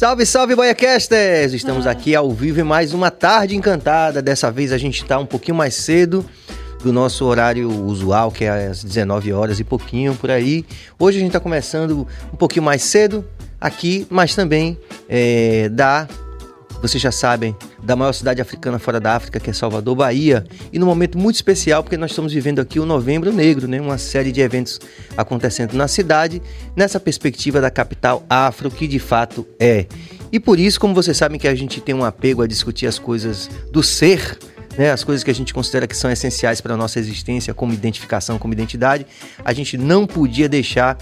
Salve, salve, Boiacasters! Estamos aqui ao vivo em mais uma tarde encantada. Dessa vez a gente está um pouquinho mais cedo do nosso horário usual, que é às 19 horas e pouquinho por aí. Hoje a gente está começando um pouquinho mais cedo aqui, mas também é, da vocês já sabem, da maior cidade africana fora da África, que é Salvador, Bahia. E num momento muito especial, porque nós estamos vivendo aqui o Novembro Negro, né? uma série de eventos acontecendo na cidade, nessa perspectiva da capital afro, que de fato é. E por isso, como vocês sabem que a gente tem um apego a discutir as coisas do ser, né, as coisas que a gente considera que são essenciais para a nossa existência, como identificação, como identidade, a gente não podia deixar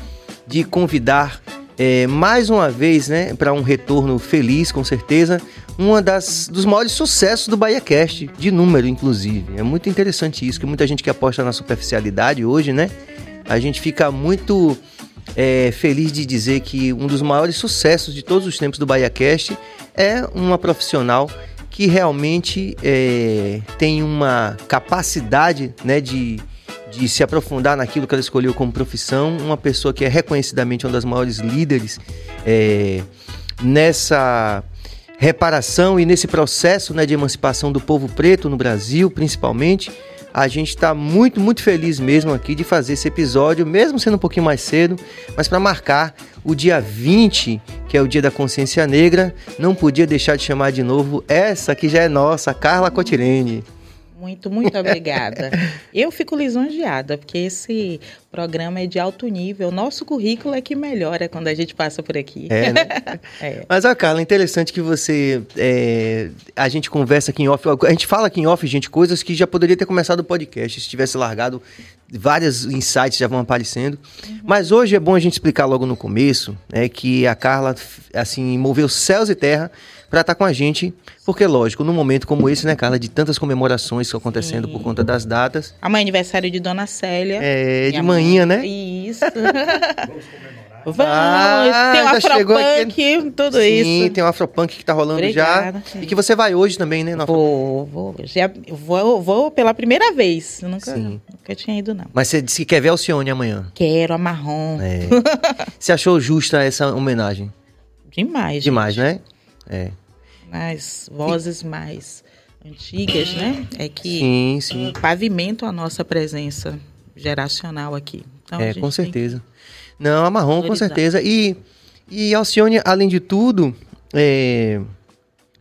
de convidar é, mais uma vez, né, para um retorno feliz, com certeza, uma das dos maiores sucessos do BahiaCast, de número, inclusive. É muito interessante isso, que muita gente que aposta na superficialidade hoje, né? A gente fica muito é, feliz de dizer que um dos maiores sucessos de todos os tempos do BahiaCast é uma profissional que realmente é, tem uma capacidade né, de, de se aprofundar naquilo que ela escolheu como profissão, uma pessoa que é reconhecidamente uma das maiores líderes é, nessa reparação e nesse processo né, de emancipação do povo preto no Brasil, principalmente. A gente está muito, muito feliz mesmo aqui de fazer esse episódio, mesmo sendo um pouquinho mais cedo, mas para marcar o dia 20, que é o Dia da Consciência Negra, não podia deixar de chamar de novo essa que já é nossa, Carla Cotirene. Muito, muito obrigada. Eu fico lisonjeada, porque esse programa é de alto nível. Nosso currículo é que melhora quando a gente passa por aqui. É, né? é. Mas, ó, Carla, interessante que você. É, a gente conversa aqui em off. A gente fala aqui em off, gente, coisas que já poderia ter começado o podcast. Se tivesse largado, vários insights já vão aparecendo. Uhum. Mas hoje é bom a gente explicar logo no começo né, que a Carla, assim, moveu céus e terra para estar tá com a gente. Porque, lógico, num momento como esse, né, Carla, de tantas comemorações que estão acontecendo Sim. por conta das datas. Amanhã é aniversário de Dona Célia. É, de manhã, né? Isso. Vamos comemorar. Vamos, ah, tem o Afropunk, tudo Sim, isso. Sim, tem o Afropunk que tá rolando Obrigada, já. E que você vai hoje também, né? Vou, vou, já, vou, vou pela primeira vez. Eu nunca, Sim. nunca tinha ido, não. Mas você disse que quer ver Alcione amanhã. Quero, a marrom. É. você achou justa essa homenagem? Demais, Demais, gente. né? É as vozes mais antigas, né? É que sim, sim. pavimentam a nossa presença geracional aqui. Então, é, com certeza. Não, a marrom, com certeza. E, e Alcione, além de tudo, é,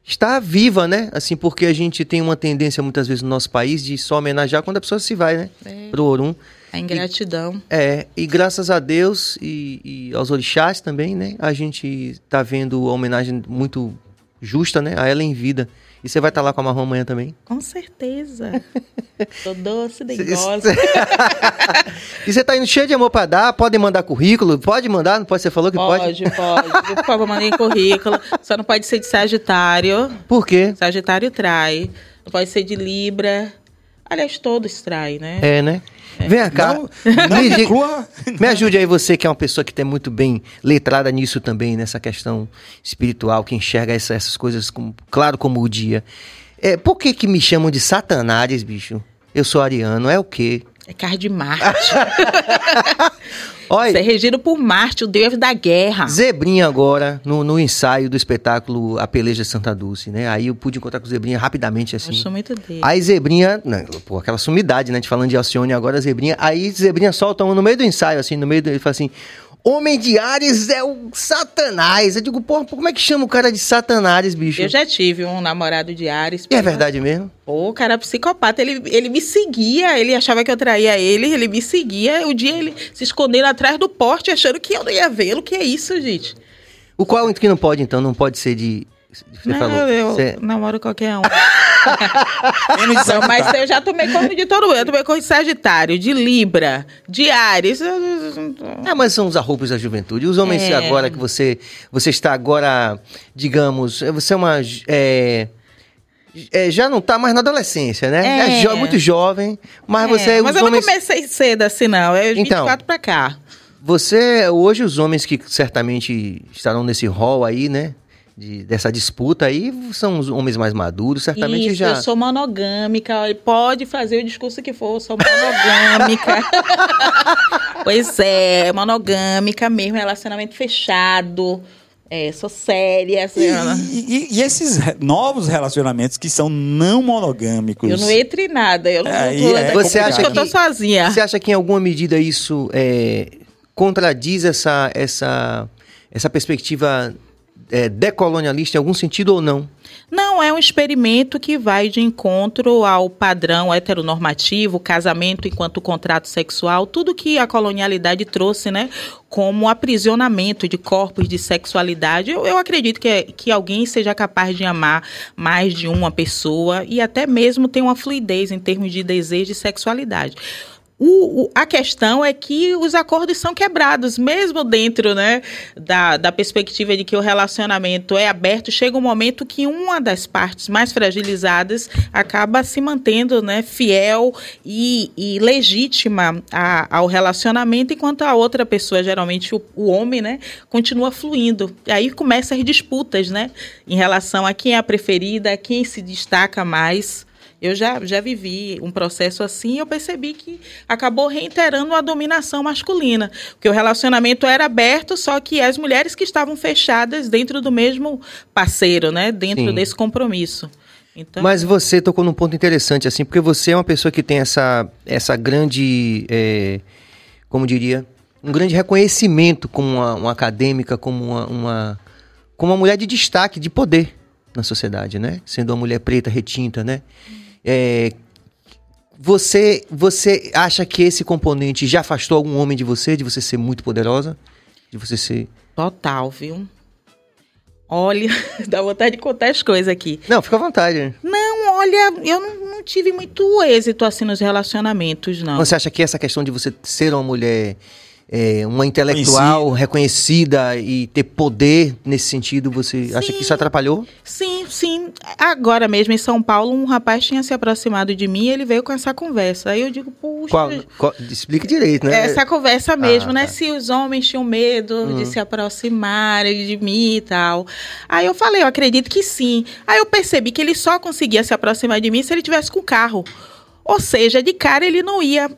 está viva, né? Assim, porque a gente tem uma tendência muitas vezes no nosso país de só homenagear quando a pessoa se vai, né? É. Pro Orum. A ingratidão. E, é, e graças a Deus e, e aos orixás também, né? A gente está vendo a homenagem muito justa, né? A ela em vida. E você vai estar tá lá com a marrom amanhã também? Com certeza. Tô doce, dengosa. e você tá indo cheio de amor para dar? Pode mandar currículo? Pode mandar? Não pode? Você falou que pode? Pode, pode. Por favor, mandem currículo. Só não pode ser de Sagitário. Por quê? Sagitário trai. Não pode ser de Libra. Aliás, todos traem, né? É, né? É. Vem cá. Não, me, me ajude aí, você que é uma pessoa que tem muito bem letrada nisso também, nessa questão espiritual, que enxerga essa, essas coisas como, claro como o dia. É, por que que me chamam de Satanás, bicho? Eu sou ariano, é o quê? É carro de Marte. Olha, Você é regido por Marte, o deus da guerra. Zebrinha agora, no, no ensaio do espetáculo A Peleja de Santa Dulce, né? Aí eu pude encontrar com o Zebrinha rapidamente, assim. Eu sou muito dele. Aí Zebrinha, não, pô, aquela sumidade, né? De falando de Alcione agora, Zebrinha. Aí Zebrinha solta um no meio do ensaio, assim, no meio do... Ele fala assim... Homem de Ares é o Satanás. Eu digo, porra, como é que chama o cara de Satanás, bicho? Eu já tive um namorado de Ares. E é verdade mesmo? Pô, o cara é psicopata. Ele, ele me seguia, ele achava que eu traía ele, ele me seguia. O dia ele se escondendo atrás do porte, achando que eu não ia vê-lo. Que é isso, gente? O qual que não pode, então? Não pode ser de. Você não, falou. Eu Você... namoro qualquer um. não, mas eu já tomei conta de todo mundo. Eu tomei conta de Sagitário, de Libra, de Ares. É, mas são os arroubos da juventude. Os homens é. agora que você, você está agora, digamos, você é uma... É, é, já não está mais na adolescência, né? É, é jo muito jovem, mas é, você... Mas eu homens... não comecei cedo assim, não. É 24 então, para cá. Você, hoje, os homens que certamente estarão nesse rol aí, né? De, dessa disputa aí são os homens mais maduros, certamente Isso, já. Eu sou monogâmica, pode fazer o discurso que for, eu sou monogâmica. pois é, monogâmica mesmo, relacionamento fechado. É, sou séria. E, e, e, esses novos relacionamentos que são não monogâmicos? Eu não entro em nada. Eu não, é, tô, é você acha que eu tô sozinha. Você acha que em alguma medida isso é, contradiz essa, essa, essa perspectiva é, decolonialista em algum sentido ou não? Não, é um experimento que vai de encontro ao padrão heteronormativo, casamento enquanto contrato sexual, tudo que a colonialidade trouxe, né, como aprisionamento de corpos, de sexualidade. Eu, eu acredito que, que alguém seja capaz de amar mais de uma pessoa e até mesmo ter uma fluidez em termos de desejo e sexualidade. O, o, a questão é que os acordos são quebrados, mesmo dentro né, da, da perspectiva de que o relacionamento é aberto, chega um momento que uma das partes mais fragilizadas acaba se mantendo né, fiel e, e legítima a, ao relacionamento, enquanto a outra pessoa, geralmente o, o homem, né, continua fluindo. E aí começam as disputas né, em relação a quem é a preferida, quem se destaca mais. Eu já, já vivi um processo assim e eu percebi que acabou reiterando a dominação masculina. Porque o relacionamento era aberto, só que as mulheres que estavam fechadas dentro do mesmo parceiro, né? Dentro Sim. desse compromisso. Então... Mas você tocou num ponto interessante, assim, porque você é uma pessoa que tem essa, essa grande, é, como diria, um grande reconhecimento como uma, uma acadêmica, como uma, uma, como uma mulher de destaque, de poder na sociedade, né? Sendo uma mulher preta, retinta, né? É, você, você acha que esse componente já afastou algum homem de você, de você ser muito poderosa? De você ser. Total, viu? Olha, dá vontade de contar as coisas aqui. Não, fica à vontade. Não, olha, eu não, não tive muito êxito assim nos relacionamentos, não. Você acha que essa questão de você ser uma mulher é, uma intelectual reconhecida e ter poder nesse sentido, você sim, acha que isso atrapalhou? Sim, sim. Agora mesmo em São Paulo, um rapaz tinha se aproximado de mim e ele veio com essa conversa. Aí eu digo, puxa. Qual, qual, explique direito, né? Essa conversa ah, mesmo, ah, né? Tá. Se os homens tinham medo uhum. de se aproximarem de mim e tal. Aí eu falei, eu acredito que sim. Aí eu percebi que ele só conseguia se aproximar de mim se ele tivesse com carro. Ou seja, de cara ele não ia.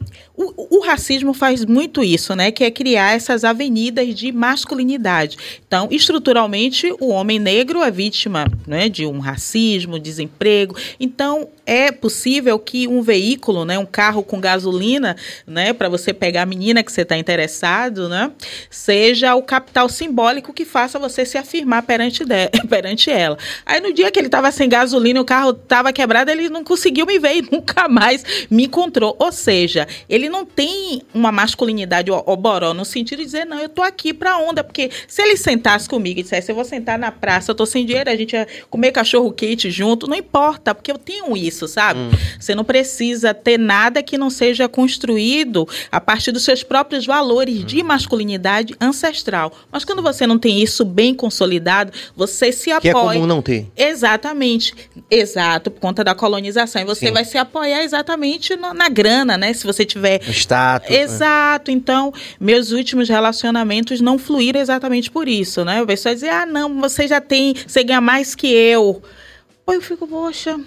O, o, racismo faz muito isso, né? Que é criar essas avenidas de masculinidade. Então, estruturalmente, o homem negro é vítima né, de um racismo, desemprego. Então, é possível que um veículo, né, um carro com gasolina, né, para você pegar a menina que você está interessado, né, seja o capital simbólico que faça você se afirmar perante, de, perante ela. Aí, no dia que ele estava sem gasolina, o carro estava quebrado, ele não conseguiu me ver e nunca mais me encontrou. Ou seja, ele não tem uma masculinidade oboró no sentido de dizer, não, eu tô aqui pra onda. Porque se ele sentasse comigo e dissesse, eu vou sentar na praça, eu tô sem dinheiro, a gente ia comer cachorro quente junto, não importa, porque eu tenho isso, sabe? Hum. Você não precisa ter nada que não seja construído a partir dos seus próprios valores hum. de masculinidade ancestral. Mas quando você não tem isso bem consolidado, você se apoia. Que é comum não ter. Exatamente. Exato, por conta da colonização. E você Sim. vai se apoiar exatamente exatamente na, na grana, né? Se você tiver. Status. Né? Exato. Então, meus últimos relacionamentos não fluíram exatamente por isso, né? O pessoal dizer, ah, não, você já tem, você ganha mais que eu. Pô, eu fico, poxa.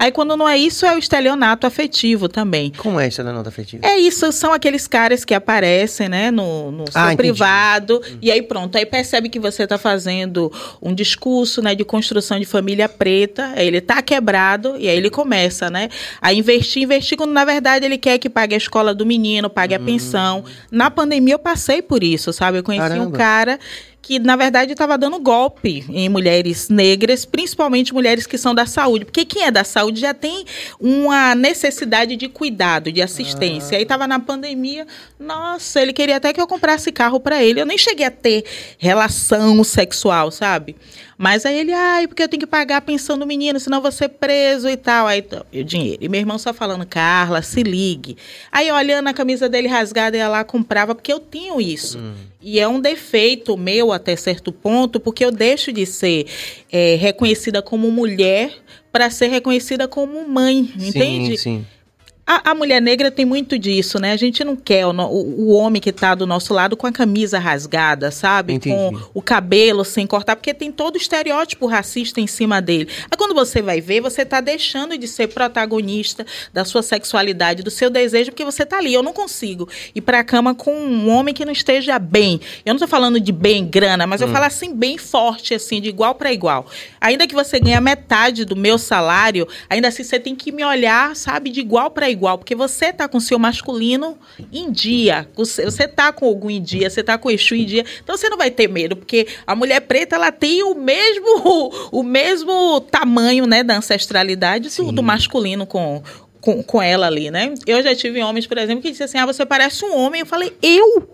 Aí quando não é isso, é o estelionato afetivo também. Como é estelionato afetivo? É isso, são aqueles caras que aparecem, né, no, no seu ah, privado, e aí pronto, aí percebe que você está fazendo um discurso, né, de construção de família preta, aí ele tá quebrado, e aí ele começa, né, a investir, investir, quando na verdade ele quer que pague a escola do menino, pague hum. a pensão. Na pandemia eu passei por isso, sabe? Eu conheci Caramba. um cara que na verdade estava dando golpe em mulheres negras, principalmente mulheres que são da saúde, porque quem é da saúde já tem uma necessidade de cuidado, de assistência. Ah. Aí estava na pandemia, nossa, ele queria até que eu comprasse carro para ele. Eu nem cheguei a ter relação sexual, sabe? Mas aí ele, ai, porque eu tenho que pagar a pensão do menino, senão eu vou ser preso e tal. Aí o dinheiro. E meu irmão só falando, Carla, se ligue. Aí olhando a camisa dele rasgada, ia lá comprava, porque eu tenho isso. Hum. E é um defeito meu até certo ponto, porque eu deixo de ser é, reconhecida como mulher para ser reconhecida como mãe, entende? Sim, sim. A, a, mulher negra tem muito disso, né? A gente não quer o, o, homem que está do nosso lado com a camisa rasgada, sabe? Entendi. Com o cabelo sem cortar, porque tem todo o estereótipo racista em cima dele. Aí quando você vai ver, você está deixando de ser protagonista da sua sexualidade, do seu desejo, porque você está ali. Eu não consigo ir para a cama com um homem que não esteja bem. Eu não estou falando de bem grana, mas hum. eu falo assim, bem forte, assim, de igual para igual. Ainda que você ganhe metade do meu salário, ainda assim você tem que me olhar, sabe, de igual para igual igual, porque você tá com o seu masculino em dia, você tá com algum em dia, você tá com o Exu em dia, então você não vai ter medo, porque a mulher preta, ela tem o mesmo, o mesmo tamanho, né, da ancestralidade do, do masculino com, com, com ela ali, né? Eu já tive homens, por exemplo, que disseram assim, ah, você parece um homem, eu falei, eu?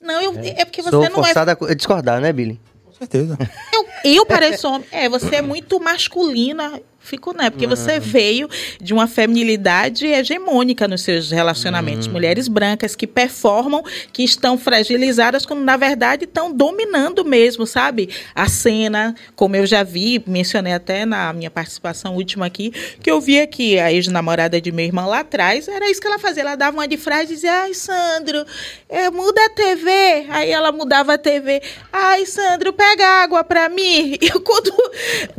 Não, eu, é. é porque você Sou não é... forçada a discordar, né, Billy? Com certeza. Eu, eu pareço homem. É, você é muito masculina Fico, né? Porque você uhum. veio de uma feminilidade hegemônica nos seus relacionamentos. Uhum. Mulheres brancas que performam, que estão fragilizadas, quando na verdade estão dominando mesmo, sabe? A cena, como eu já vi, mencionei até na minha participação última aqui, que eu via que a ex-namorada de meu irmão lá atrás, era isso que ela fazia. Ela dava uma de frase e dizia, ai, Sandro, é, muda a TV. Aí ela mudava a TV. Ai, Sandro, pega água pra mim. E quando,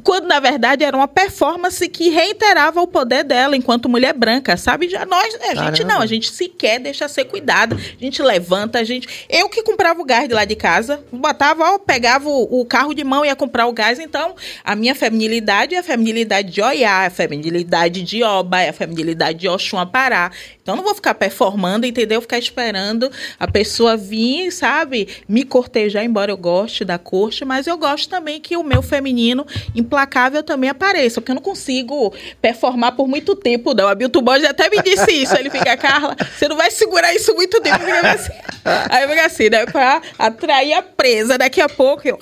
quando na verdade era uma performance performance que reiterava o poder dela enquanto mulher branca, sabe? Já nós, a gente não, a gente sequer deixa ser cuidado. A gente levanta, a gente. Eu que comprava o gás de lá de casa, botava, ó, pegava o, o carro de mão e ia comprar o gás. Então, a minha feminilidade é a feminilidade de Oiá, é a feminilidade de Oba, é a feminilidade de Oxum Pará. Então, não vou ficar performando, entendeu? Ficar esperando a pessoa vir, sabe? Me cortejar, embora eu goste da corte, mas eu gosto também que o meu feminino implacável também apareça, porque eu não consigo performar por muito tempo, não. A Bilton Borges até me disse isso. Ele fica, Carla, você não vai segurar isso muito tempo. Assim. Aí fica assim, né? Pra atrair a presa. Daqui a pouco eu.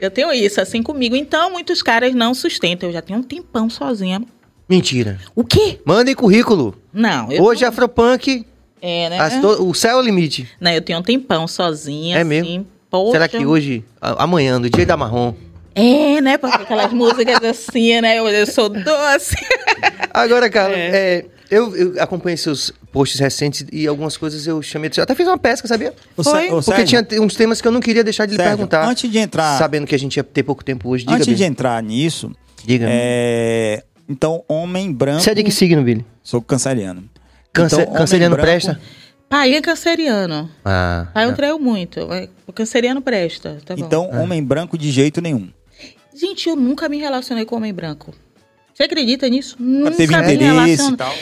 Eu tenho isso assim comigo. Então, muitos caras não sustentam. Eu já tenho um tempão sozinha. Mentira. O quê? Mandem currículo. Não. Hoje, não... Afropunk. É, né? o céu é o limite. Não, eu tenho um tempão sozinha. É assim, mesmo? Poxa. Será que hoje, amanhã, no dia da marrom, é, né? Porque aquelas músicas assim, né? Eu, eu sou doce. Agora, cara, é. É, eu, eu acompanhei seus posts recentes e algumas coisas eu chamei. Eu até fiz uma pesca, sabia? Foi? Porque Sérgio, tinha uns temas que eu não queria deixar de lhe perguntar. Antes de entrar. Sabendo que a gente ia ter pouco tempo hoje. Diga, antes de entrar nisso. Diga. É, então, homem branco. Você é de que signo, Billy? Sou canceriano. Câncer, então, canceriano branco, presta? Pai é canceriano. Ah. Pai eu traiu muito. O canceriano presta. Tá então, ah. homem branco de jeito nenhum. Gente, eu nunca me relacionei com homem branco. Você acredita nisso? Nunca teve interesse e tal.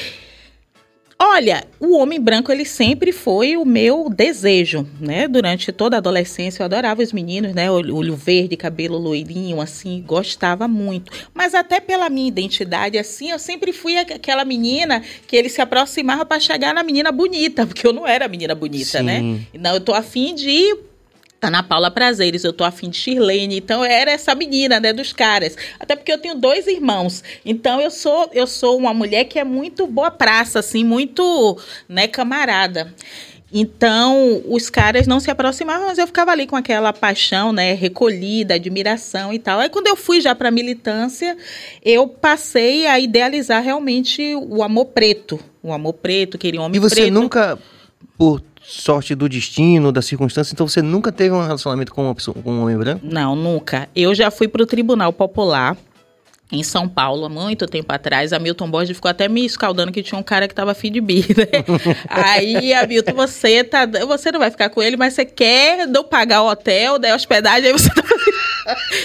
Olha, o homem branco ele sempre foi o meu desejo, né? Durante toda a adolescência eu adorava os meninos, né? Olho verde, cabelo loirinho, assim, gostava muito. Mas até pela minha identidade, assim, eu sempre fui aquela menina que ele se aproximava para chegar na menina bonita, porque eu não era menina bonita, né? Sim. né? Não, eu tô afim de Tá na Paula Prazeres, eu tô afim de Shirlene, então era essa menina, né, dos caras. Até porque eu tenho dois irmãos. Então eu sou eu sou uma mulher que é muito boa praça, assim, muito, né, camarada. Então, os caras não se aproximavam, mas eu ficava ali com aquela paixão, né, recolhida, admiração e tal. Aí quando eu fui já para militância, eu passei a idealizar realmente o amor preto, o amor preto, queria um homem preto. E você preto. nunca por sorte do destino, da circunstância, então você nunca teve um relacionamento com, uma pessoa, com um homem branco? Não, nunca. Eu já fui para o Tribunal Popular em São Paulo, há muito tempo atrás, a Milton Borges ficou até me escaldando que tinha um cara que tava afim de bi, né? aí, a Milton, você tá. Você não vai ficar com ele, mas você quer não pagar o hotel, da hospedagem, aí você tá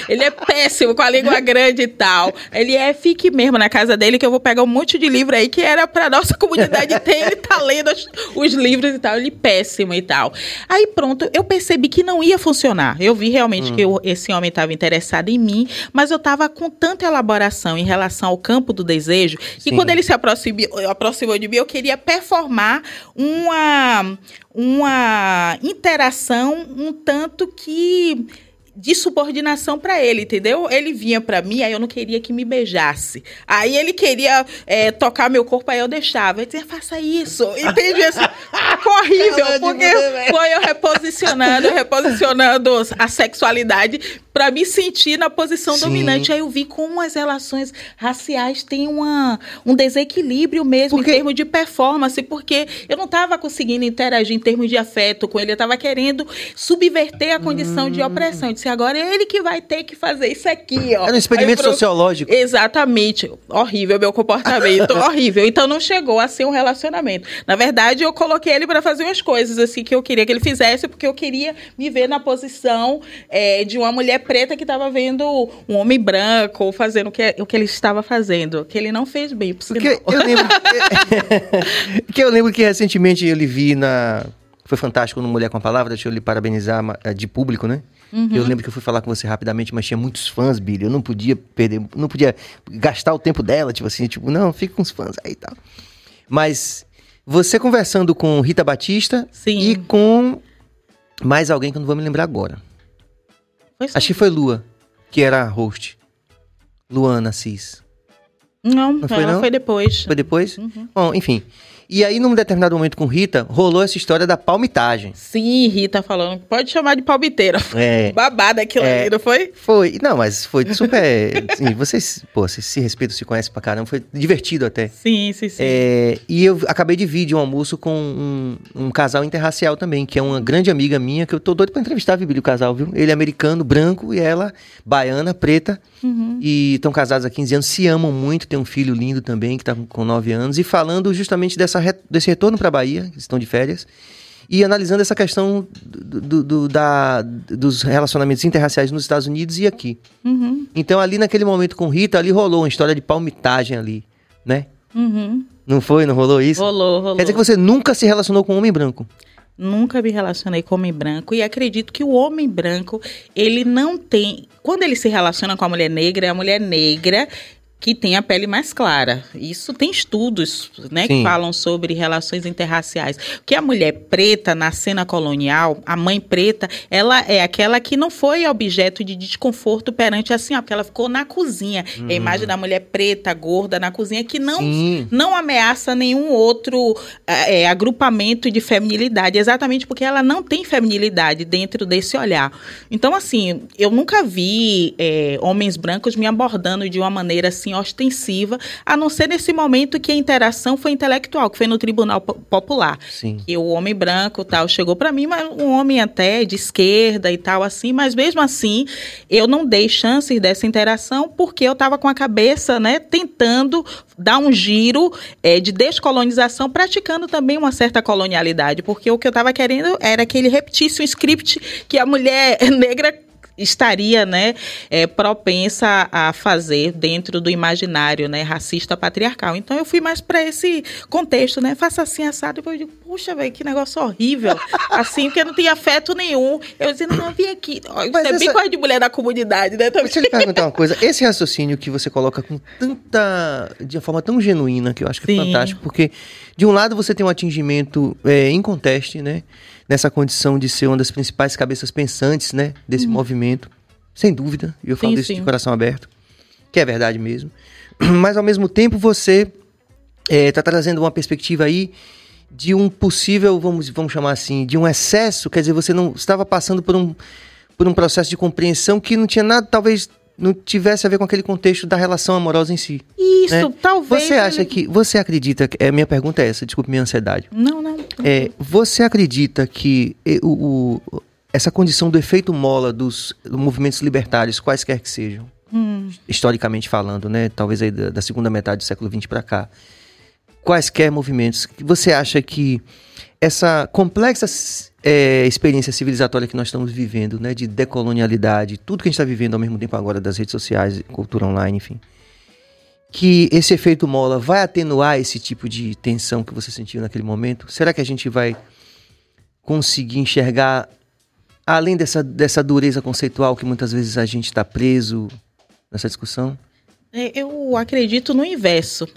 Ele é péssimo com a língua grande e tal. Ele é, fique mesmo na casa dele, que eu vou pegar um monte de livro aí que era pra nossa comunidade ter. Ele tá lendo os, os livros e tal. Ele é péssimo e tal. Aí pronto, eu percebi que não ia funcionar. Eu vi realmente hum. que eu, esse homem estava interessado em mim, mas eu tava com tanta elaboração em relação ao campo do desejo, que Sim. quando ele se aproximou, aproximou de mim, eu queria performar uma, uma interação um tanto que de subordinação para ele, entendeu? Ele vinha para mim, aí eu não queria que me beijasse. Aí ele queria é, tocar meu corpo, aí eu deixava. Eu dizia, faça isso. Entendi assim, ah, horrível, porque foi eu reposicionando, reposicionando a sexualidade para me sentir na posição Sim. dominante. Aí eu vi como as relações raciais têm uma, um desequilíbrio mesmo porque... em termos de performance, porque eu não estava conseguindo interagir em termos de afeto com ele, eu estava querendo subverter a condição hum. de opressão. Agora é ele que vai ter que fazer isso aqui, ó. É um experimento pro... sociológico. Exatamente. Horrível meu comportamento, horrível. Então não chegou a ser um relacionamento. Na verdade, eu coloquei ele para fazer umas coisas assim que eu queria que ele fizesse, porque eu queria me ver na posição é, de uma mulher preta que estava vendo um homem branco fazendo o que, o que ele estava fazendo, que ele não fez bem, por Porque eu lembro que, que eu lembro que recentemente eu lhe vi na foi fantástico no Mulher com a Palavra, deixa eu lhe parabenizar eh, de público, né? Uhum. Eu lembro que eu fui falar com você rapidamente, mas tinha muitos fãs, Billy. Eu não podia perder, não podia gastar o tempo dela, tipo assim, tipo, não, fica com os fãs aí e tal. Mas você conversando com Rita Batista Sim. e com mais alguém que eu não vou me lembrar agora. Acho que foi Lua, que era a host. Luana Cis. Não, não foi, não? foi depois. Foi depois? Uhum. Bom, enfim. E aí, num determinado momento com Rita, rolou essa história da palmitagem. Sim, Rita falando, pode chamar de palmiteira. É. Babada aquilo é, ali, não foi? Foi. Não, mas foi super. assim, vocês, pô, vocês se respeitam, se conhecem pra caramba. Foi divertido até. Sim, sim, sim. É, e eu acabei de vir de um almoço com um, um, casal interracial também, que é uma grande amiga minha, que eu tô doido pra entrevistar, viu, o casal, viu? Ele é americano, branco, e ela, baiana, preta. Uhum. E estão casados há 15 anos, se amam muito, tem um filho lindo também, que tá com 9 anos, e falando justamente dessa desse retorno para a Bahia, estão de férias, e analisando essa questão do, do, da, dos relacionamentos interraciais nos Estados Unidos e aqui. Uhum. Então, ali naquele momento com Rita, ali rolou uma história de palmitagem ali, né? Uhum. Não foi? Não rolou isso? Rolou, rolou. Quer dizer que você nunca se relacionou com um homem branco? Nunca me relacionei com homem branco e acredito que o homem branco, ele não tem. Quando ele se relaciona com a mulher negra, a mulher negra que tem a pele mais clara. Isso tem estudos, né, que falam sobre relações interraciais. Que a mulher preta na cena colonial, a mãe preta, ela é aquela que não foi objeto de desconforto perante a senhora, porque ela ficou na cozinha. É a imagem da mulher preta, gorda na cozinha que não não ameaça nenhum outro é, agrupamento de feminilidade, exatamente porque ela não tem feminilidade dentro desse olhar. Então, assim, eu nunca vi é, homens brancos me abordando de uma maneira assim assim ostensiva, a não ser nesse momento que a interação foi intelectual, que foi no Tribunal Popular. Sim. E o homem branco tal chegou para mim, mas um homem até de esquerda e tal assim, mas mesmo assim eu não dei chances dessa interação porque eu estava com a cabeça, né, tentando dar um giro é, de descolonização, praticando também uma certa colonialidade, porque o que eu estava querendo era que ele repetisse um script que a mulher negra estaria né, é, propensa a fazer dentro do imaginário né, racista patriarcal. Então eu fui mais para esse contexto, né? Faça assim, assado. Depois eu digo, puxa, velho, que negócio horrível. Assim, porque não tinha afeto nenhum. Eu dizendo, não, vim aqui. Você é bem coisa de mulher da comunidade, né? Também. Deixa eu lhe perguntar uma coisa. Esse raciocínio que você coloca com tanta. de uma forma tão genuína, que eu acho que é Sim. fantástico, porque de um lado você tem um atingimento é, em conteste, né? Nessa condição de ser uma das principais cabeças pensantes, né, desse uhum. movimento, sem dúvida. E eu falo sim, disso sim. de coração aberto, que é verdade mesmo. Mas ao mesmo tempo você está é, trazendo uma perspectiva aí de um possível, vamos, vamos chamar assim, de um excesso, quer dizer, você não estava passando por um, por um processo de compreensão que não tinha nada, talvez não tivesse a ver com aquele contexto da relação amorosa em si. Isso, né? talvez. Você acha ele... que. Você acredita. É, minha pergunta é essa, desculpe minha ansiedade. Não, não. É, você acredita que o, o, essa condição do efeito mola dos movimentos libertários, quaisquer que sejam, hum. historicamente falando, né? Talvez aí da, da segunda metade do século XX para cá, quaisquer movimentos, você acha que essa complexa é, experiência civilizatória que nós estamos vivendo, né, de decolonialidade, tudo que a gente está vivendo ao mesmo tempo agora das redes sociais, cultura online, enfim, que esse efeito mola vai atenuar esse tipo de tensão que você sentiu naquele momento? Será que a gente vai conseguir enxergar além dessa, dessa dureza conceitual que muitas vezes a gente está preso nessa discussão? É, eu acredito no inverso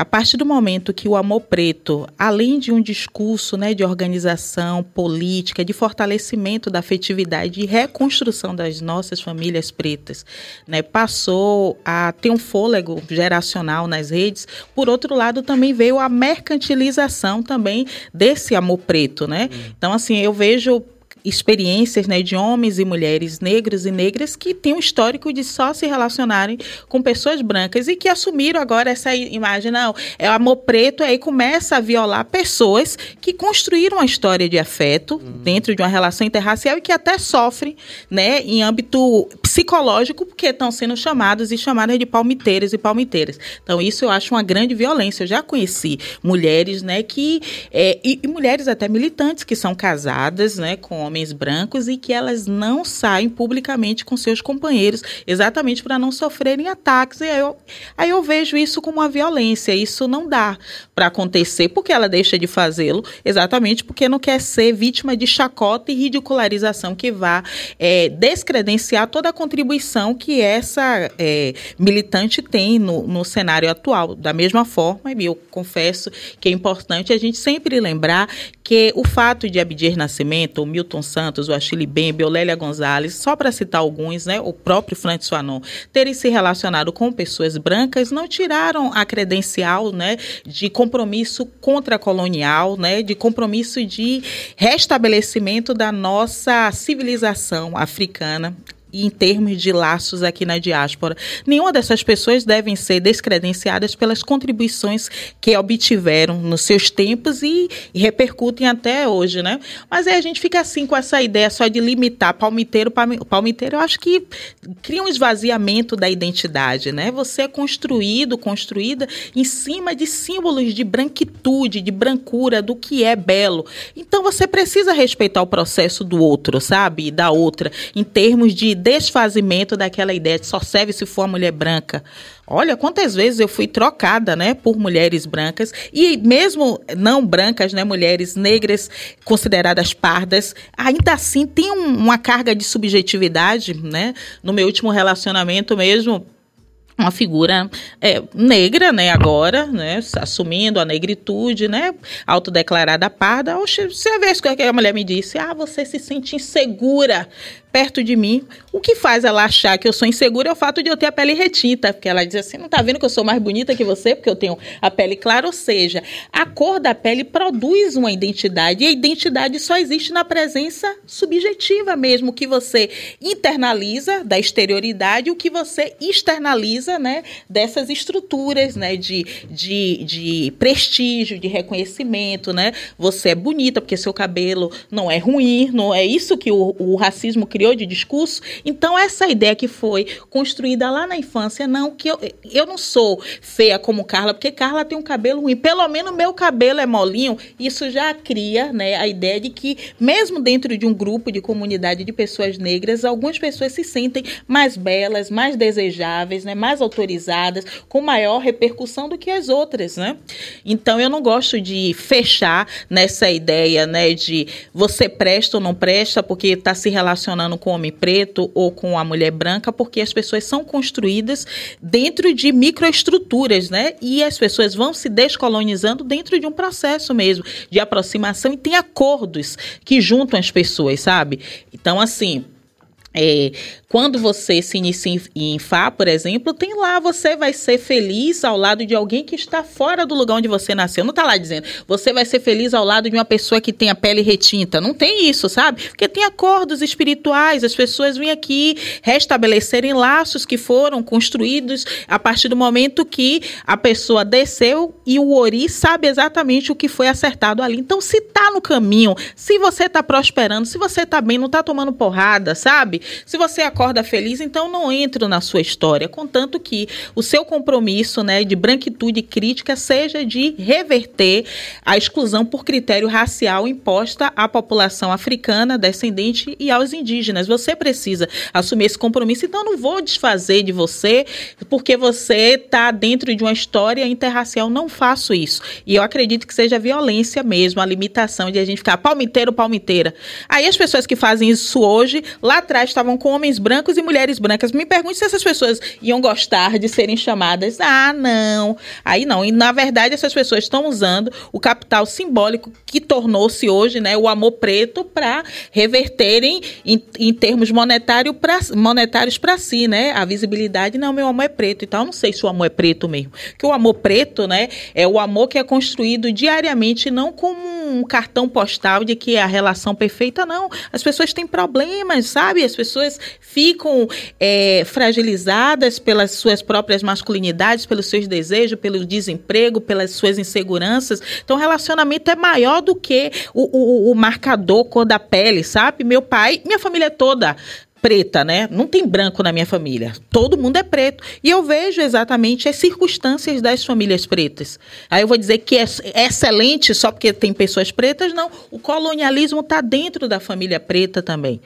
A partir do momento que o amor preto, além de um discurso né, de organização política, de fortalecimento da afetividade e reconstrução das nossas famílias pretas, né, passou a ter um fôlego geracional nas redes, por outro lado também veio a mercantilização também desse amor preto, né? Uhum. Então assim, eu vejo experiências né, de homens e mulheres negros e negras que têm um histórico de só se relacionarem com pessoas brancas e que assumiram agora essa imagem, não, é o amor preto, aí começa a violar pessoas que construíram uma história de afeto uhum. dentro de uma relação interracial e que até sofrem né, em âmbito psicológico porque estão sendo chamados e chamadas de palmiteiras e palmiteiras. Então, isso eu acho uma grande violência. Eu já conheci mulheres né, que, é, e, e mulheres até militantes que são casadas né, com homens brancos e que elas não saem publicamente com seus companheiros, exatamente para não sofrerem ataques. E aí eu, aí eu vejo isso como uma violência. Isso não dá para acontecer, porque ela deixa de fazê-lo, exatamente porque não quer ser vítima de chacota e ridicularização que vá é, descredenciar toda a contribuição que essa é, militante tem no, no cenário atual. Da mesma forma, eu confesso que é importante a gente sempre lembrar que o fato de Abdias Nascimento, o Milton Santos, o Achille Bembe, Lélia Gonzalez, só para citar alguns, né, o próprio Francis Fanon, terem se relacionado com pessoas brancas, não tiraram a credencial né, de compromisso contra-colonial, né, de compromisso de restabelecimento da nossa civilização africana em termos de laços aqui na diáspora. Nenhuma dessas pessoas devem ser descredenciadas pelas contribuições que obtiveram nos seus tempos e, e, repercutem até hoje, né? Mas aí a gente fica assim com essa ideia só de limitar palmiteiro, palmiteiro, eu acho que cria um esvaziamento da identidade, né? Você é construído, construída em cima de símbolos de branquitude, de brancura, do que é belo. Então você precisa respeitar o processo do outro, sabe? Da outra, em termos de desfazimento daquela ideia de só serve se for a mulher branca. Olha quantas vezes eu fui trocada, né, por mulheres brancas e mesmo não brancas, né, mulheres negras consideradas pardas, ainda assim tem um, uma carga de subjetividade, né? No meu último relacionamento mesmo, uma figura é, negra, né, agora, né, assumindo a negritude, né, autodeclarada parda. Você vê que a mulher me disse, ah, você se sente insegura perto de mim. O que faz ela achar que eu sou insegura é o fato de eu ter a pele retinta, porque ela diz assim: não tá vendo que eu sou mais bonita que você, porque eu tenho a pele clara, ou seja, a cor da pele produz uma identidade, e a identidade só existe na presença subjetiva mesmo, que você internaliza da exterioridade, o que você externaliza, né, dessas estruturas, né, de, de, de prestígio, de reconhecimento, né? Você é bonita porque seu cabelo não é ruim, não é isso que o, o racismo criou de discurso. Então, essa ideia que foi construída lá na infância, não, que eu, eu não sou feia como Carla, porque Carla tem um cabelo ruim. Pelo menos meu cabelo é molinho. Isso já cria né, a ideia de que, mesmo dentro de um grupo de comunidade de pessoas negras, algumas pessoas se sentem mais belas, mais desejáveis, né, mais autorizadas, com maior repercussão do que as outras. Né? Então, eu não gosto de fechar nessa ideia né, de você presta ou não presta, porque está se relacionando com o homem preto ou com a mulher branca, porque as pessoas são construídas dentro de microestruturas, né? E as pessoas vão se descolonizando dentro de um processo mesmo de aproximação e tem acordos que juntam as pessoas, sabe? Então, assim. É, quando você se inicia em Fá, por exemplo, tem lá você vai ser feliz ao lado de alguém que está fora do lugar onde você nasceu. Não está lá dizendo você vai ser feliz ao lado de uma pessoa que tem a pele retinta. Não tem isso, sabe? Porque tem acordos espirituais. As pessoas vêm aqui restabelecerem laços que foram construídos a partir do momento que a pessoa desceu e o Ori sabe exatamente o que foi acertado ali. Então, se está no caminho, se você está prosperando, se você está bem, não está tomando porrada, sabe? Se você acorda feliz, então não entro na sua história, contanto que o seu compromisso né, de branquitude crítica seja de reverter a exclusão por critério racial imposta à população africana, descendente e aos indígenas. Você precisa assumir esse compromisso, então não vou desfazer de você porque você está dentro de uma história interracial. Não faço isso. E eu acredito que seja violência mesmo, a limitação de a gente ficar palmiteiro, palmiteira. Aí as pessoas que fazem isso hoje, lá atrás estavam com homens brancos brancos e mulheres brancas. Me pergunte se essas pessoas iam gostar de serem chamadas. Ah, não. Aí não. E na verdade essas pessoas estão usando o capital simbólico que tornou-se hoje, né, o amor preto para reverterem em, em termos monetário pra, monetários para si, né? A visibilidade, não, meu amor é preto. Então, eu não sei se o amor é preto mesmo. Que o amor preto, né, é o amor que é construído diariamente, não como um cartão postal de que é a relação perfeita, não. As pessoas têm problemas, sabe? As pessoas ficam é, fragilizadas pelas suas próprias masculinidades, pelos seus desejos, pelo desemprego, pelas suas inseguranças. Então, o relacionamento é maior do que o, o, o marcador cor da pele, sabe? Meu pai, minha família toda preta, né? Não tem branco na minha família. Todo mundo é preto. E eu vejo exatamente as circunstâncias das famílias pretas. Aí eu vou dizer que é excelente só porque tem pessoas pretas? Não. O colonialismo está dentro da família preta também.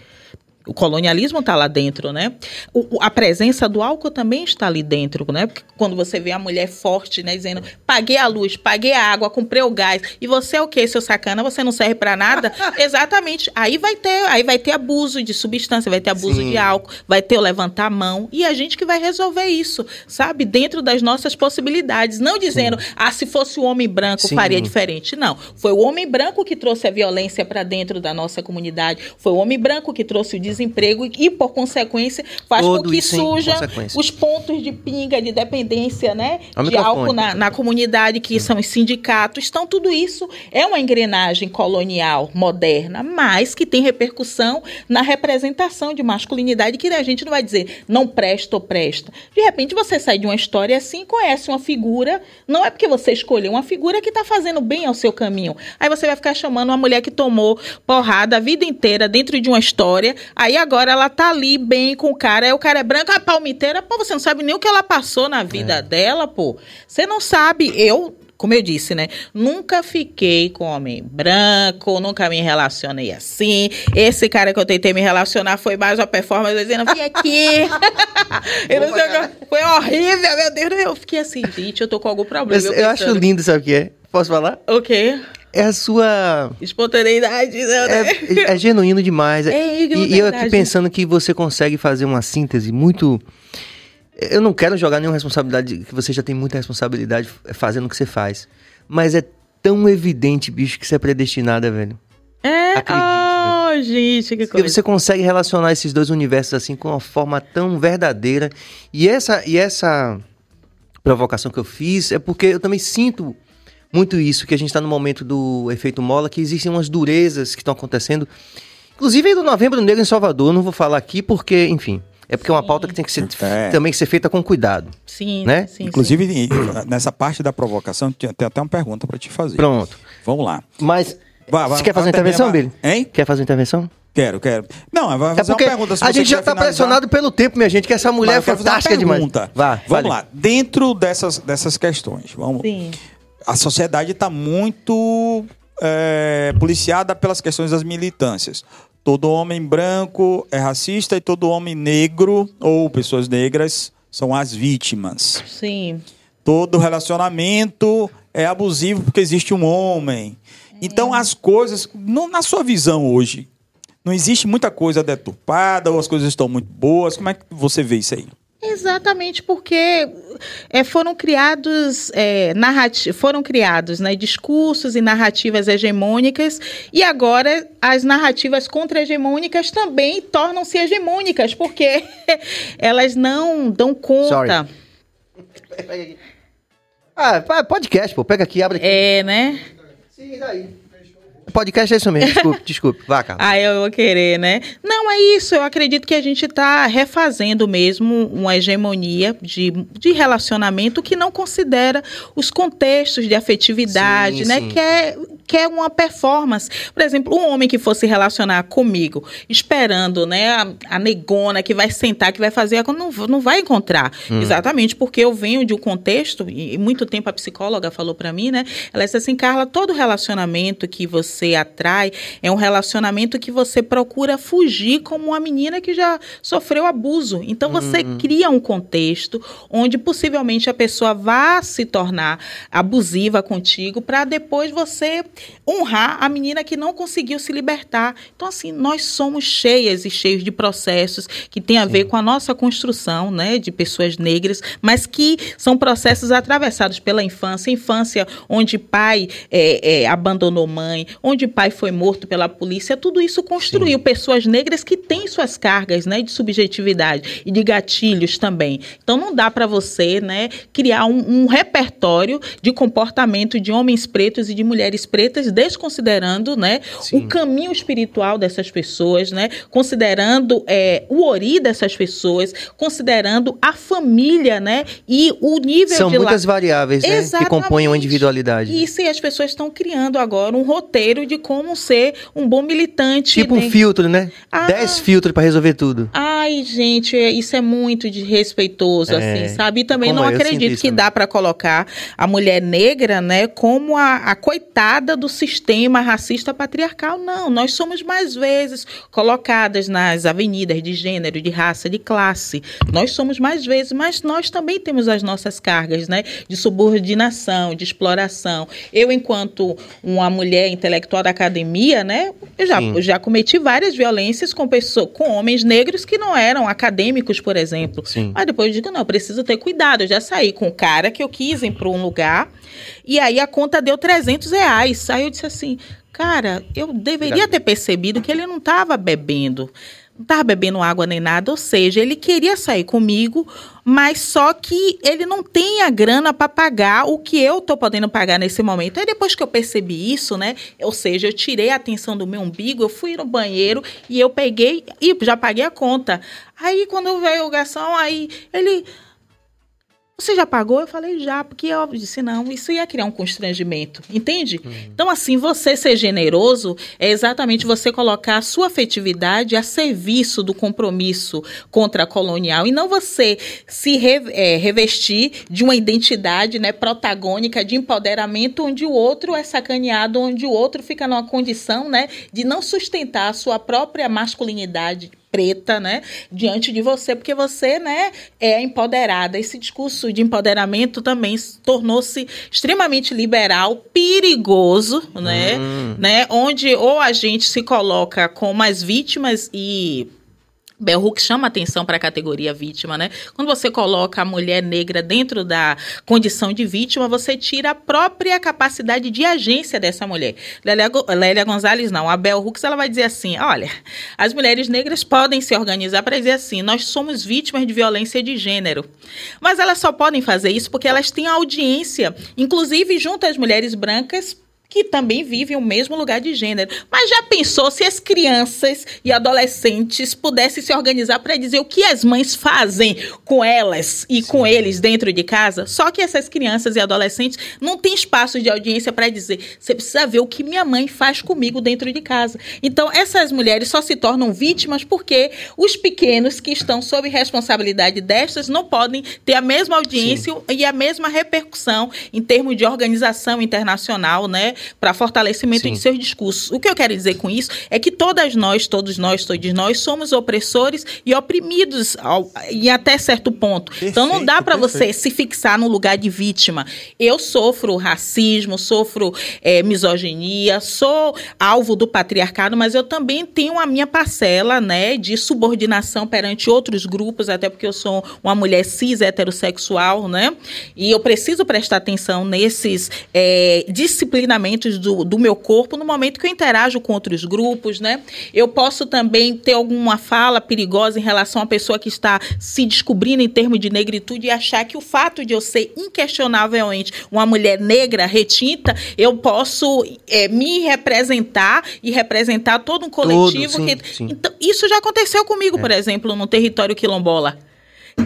O colonialismo está lá dentro, né? O, a presença do álcool também está ali dentro, né? Porque quando você vê a mulher forte, né, dizendo: paguei a luz, paguei a água, comprei o gás, e você é o quê, seu sacana? Você não serve para nada? Exatamente. Aí vai ter, aí vai ter abuso de substância, vai ter abuso Sim. de álcool, vai ter o levantar a mão, e a gente que vai resolver isso, sabe? Dentro das nossas possibilidades, não dizendo: Sim. ah, se fosse o homem branco Sim. faria diferente. Não, foi o homem branco que trouxe a violência para dentro da nossa comunidade, foi o homem branco que trouxe o desemprego e, por consequência, faz Todo com que suja os pontos de pinga, de dependência né, de álcool na, na, comunidade, que são os sindicatos. Então, tudo isso é uma engrenagem colonial moderna, mas que tem repercussão na representação de masculinidade, que a gente não vai dizer não presta ou presta. De repente, você sai de uma história assim conhece uma figura, não é porque você escolheu uma figura que está fazendo bem ao seu caminho. Aí você vai ficar chamando uma mulher que tomou porrada a vida inteira dentro de uma história, Aí agora ela tá ali bem com o cara. Aí o cara é branco, a palmiteira, pô, você não sabe nem o que ela passou na vida é. dela, pô. Você não sabe. Eu, como eu disse, né? Nunca fiquei com homem branco, nunca me relacionei assim. Esse cara que eu tentei me relacionar foi mais uma performance dizendo, vim aqui. eu não sei que, foi horrível, meu Deus. Eu fiquei assim, gente, eu tô com algum problema. eu, eu acho lindo, sabe o que é? Posso falar? O quê? É a sua. Espontaneidade, né? É, é genuíno demais. É, e, e eu aqui pensando que você consegue fazer uma síntese muito. Eu não quero jogar nenhuma responsabilidade, que você já tem muita responsabilidade fazendo o que você faz. Mas é tão evidente, bicho, que você é predestinada, velho. É, Acredite, oh, gente, que coisa. você consegue relacionar esses dois universos assim com uma forma tão verdadeira. E essa, e essa provocação que eu fiz é porque eu também sinto muito isso, que a gente está no momento do efeito mola, que existem umas durezas que estão acontecendo. Inclusive aí do Novembro Negro em Salvador, não vou falar aqui porque, enfim, é porque sim. é uma pauta que tem que ser é. também que ser feita com cuidado. Sim, né? Sim, Inclusive, sim. nessa parte da provocação, tem até uma pergunta para te fazer. Pronto. Vamos lá. Mas vai, vai, você quer fazer uma intervenção, Billy? Hein? Quer fazer uma intervenção? Quero, quero. Não, vai fazer é porque uma pergunta. a gente já está pressionado pelo tempo, minha gente, que essa mulher é fantástica demais. Vá, vamos vale. lá. Dentro dessas, dessas questões, vamos. Sim a sociedade está muito é, policiada pelas questões das militâncias. Todo homem branco é racista e todo homem negro ou pessoas negras são as vítimas. Sim. Todo relacionamento é abusivo porque existe um homem. Então, é. as coisas, não, na sua visão hoje, não existe muita coisa deturpada ou as coisas estão muito boas? Como é que você vê isso aí? Exatamente porque é, foram criados é, narrati foram criados né, discursos e narrativas hegemônicas e agora as narrativas contra-hegemônicas também tornam-se hegemônicas porque elas não dão conta. Sorry. Ah, podcast, pô. Pega aqui, abre aqui. É, né? Sim, daí. Podcast é isso mesmo, desculpe, desculpe. Vá, cara. Ah, eu vou querer, né? Não, é isso. Eu acredito que a gente está refazendo mesmo uma hegemonia de, de relacionamento que não considera os contextos de afetividade, sim, né? Sim. Que é quer uma performance. Por exemplo, um homem que fosse relacionar comigo, esperando, né, a, a negona que vai sentar, que vai fazer, não, não vai encontrar. Hum. Exatamente, porque eu venho de um contexto, e muito tempo a psicóloga falou para mim, né, ela disse assim, Carla, todo relacionamento que você atrai é um relacionamento que você procura fugir como uma menina que já sofreu abuso. Então, você hum. cria um contexto onde possivelmente a pessoa vá se tornar abusiva contigo para depois você honrar a menina que não conseguiu se libertar. Então, assim, nós somos cheias e cheios de processos que têm a Sim. ver com a nossa construção, né, de pessoas negras, mas que são processos atravessados pela infância, infância onde pai é, é, abandonou mãe, onde pai foi morto pela polícia, tudo isso construiu Sim. pessoas negras que têm suas cargas, né, de subjetividade e de gatilhos também. Então, não dá para você, né, criar um, um repertório de comportamento de homens pretos e de mulheres pretas desconsiderando né, o caminho espiritual dessas pessoas, né, considerando é, o ori dessas pessoas, considerando a família né, e o nível São de muitas la... variáveis né, que compõem uma individualidade. Isso, e as pessoas estão criando agora um roteiro de como ser um bom militante. Tipo um filtro, né? Ah, Dez filtros para resolver tudo. Ai, gente, isso é muito desrespeitoso, é, assim, sabe? E também não é? acredito que dá para colocar a mulher negra, né, como a, a coitada do sistema racista patriarcal. Não, nós somos mais vezes colocadas nas avenidas de gênero, de raça, de classe. Nós somos mais vezes, mas nós também temos as nossas cargas, né? De subordinação, de exploração. Eu, enquanto uma mulher intelectual da academia, né? Eu já, eu já cometi várias violências com pessoas, com homens negros que não eram acadêmicos, por exemplo. Sim. Mas depois eu digo, não, eu preciso ter cuidado. Eu já saí com um cara que eu quis ir para um lugar e aí a conta deu 300 reais. Aí eu disse assim, cara, eu deveria ter percebido que ele não estava bebendo. Não estava bebendo água nem nada, ou seja, ele queria sair comigo, mas só que ele não tem a grana para pagar o que eu tô podendo pagar nesse momento. Aí depois que eu percebi isso, né? Ou seja, eu tirei a atenção do meu umbigo, eu fui no banheiro e eu peguei e já paguei a conta. Aí quando veio o garçom, aí ele você já pagou? Eu falei, já, porque eu disse, não, isso ia criar um constrangimento, entende? Uhum. Então, assim, você ser generoso é exatamente você colocar a sua afetividade a serviço do compromisso contra a colonial e não você se re, é, revestir de uma identidade né, protagônica de empoderamento onde o outro é sacaneado, onde o outro fica numa condição né, de não sustentar a sua própria masculinidade preta, né, diante de você, porque você, né, é empoderada. Esse discurso de empoderamento também tornou-se extremamente liberal, perigoso, né, hum. né, onde ou a gente se coloca como as vítimas e Bell Hooks chama atenção para a categoria vítima, né? Quando você coloca a mulher negra dentro da condição de vítima, você tira a própria capacidade de agência dessa mulher. Lélia, Lélia Gonzalez não, a Bell Hooks ela vai dizer assim, olha, as mulheres negras podem se organizar para dizer assim, nós somos vítimas de violência de gênero. Mas elas só podem fazer isso porque elas têm audiência, inclusive junto às mulheres brancas, que também vivem o mesmo lugar de gênero. Mas já pensou se as crianças e adolescentes pudessem se organizar para dizer o que as mães fazem com elas e Sim. com eles dentro de casa? Só que essas crianças e adolescentes não têm espaço de audiência para dizer: você precisa ver o que minha mãe faz comigo dentro de casa. Então, essas mulheres só se tornam vítimas porque os pequenos que estão sob responsabilidade destas não podem ter a mesma audiência Sim. e a mesma repercussão em termos de organização internacional, né? Para fortalecimento Sim. de seus discursos. O que eu quero dizer com isso é que todas nós, todos nós, todos nós somos opressores e oprimidos ao, e até certo ponto. Perfeito, então não dá para você se fixar no lugar de vítima. Eu sofro racismo, sofro é, misoginia, sou alvo do patriarcado, mas eu também tenho a minha parcela, né, de subordinação perante outros grupos, até porque eu sou uma mulher cis heterossexual, né? E eu preciso prestar atenção nesses é, disciplinamentos do, do meu corpo no momento que eu interajo com outros grupos, né? Eu posso também ter alguma fala perigosa em relação à pessoa que está se descobrindo em termos de negritude e achar que o fato de eu ser inquestionavelmente uma mulher negra, retinta, eu posso é, me representar e representar todo um coletivo. Todo, sim, que... Sim. Então, isso já aconteceu comigo, é. por exemplo, no território quilombola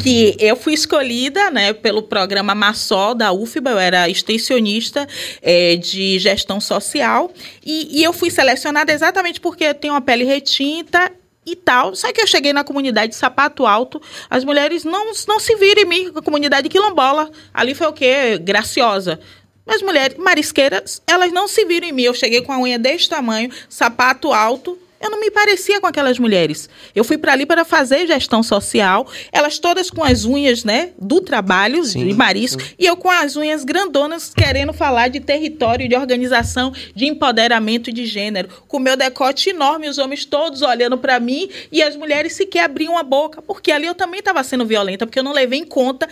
que eu fui escolhida né, pelo programa Massol da UFBA, eu era extensionista é, de gestão social, e, e eu fui selecionada exatamente porque eu tenho uma pele retinta e tal. Só que eu cheguei na comunidade de Sapato Alto, as mulheres não, não se viram em mim, a comunidade quilombola. Ali foi o quê? Graciosa. As mulheres marisqueiras, elas não se viram em mim. Eu cheguei com a unha deste tamanho, sapato alto, Eu não me parecia com aquelas mulheres. Eu fui para ali para fazer gestão social, elas todas com as unhas, né, do trabalho sim, de marisco, sim. e eu com as unhas grandonas querendo falar de território, de organização, de empoderamento de gênero, com meu decote enorme, os homens todos olhando para mim e as mulheres sequer abriam a boca, porque ali eu também estava sendo violenta, porque eu não levei em conta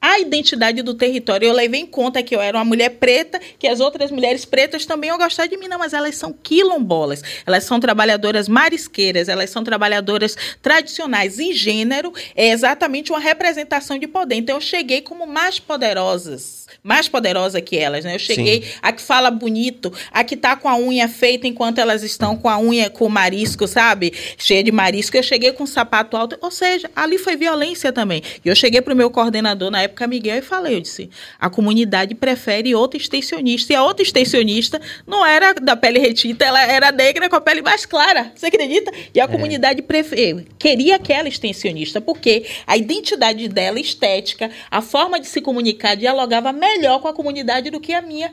a identidade do território. Eu levei em conta que eu era uma mulher preta, que as outras mulheres pretas também iam gostar de mim. Não, mas elas são quilombolas. Elas são trabalhadoras marisqueiras, elas são trabalhadoras tradicionais. E gênero é exatamente uma representação de poder. Então, eu cheguei como mais poderosas mais poderosa que elas, né? Eu cheguei, Sim. a que fala bonito, a que tá com a unha feita enquanto elas estão com a unha com marisco, sabe? Cheia de marisco. Eu cheguei com um sapato alto, ou seja, ali foi violência também. E eu cheguei pro meu coordenador na época, Miguel, e falei, eu disse, a comunidade prefere outra extensionista. E a outra extensionista não era da pele retinta, ela era negra com a pele mais clara. Você acredita? E a é. comunidade prefer... queria aquela extensionista, porque a identidade dela, estética, a forma de se comunicar, dialogava melhor melhor com a comunidade do que a minha,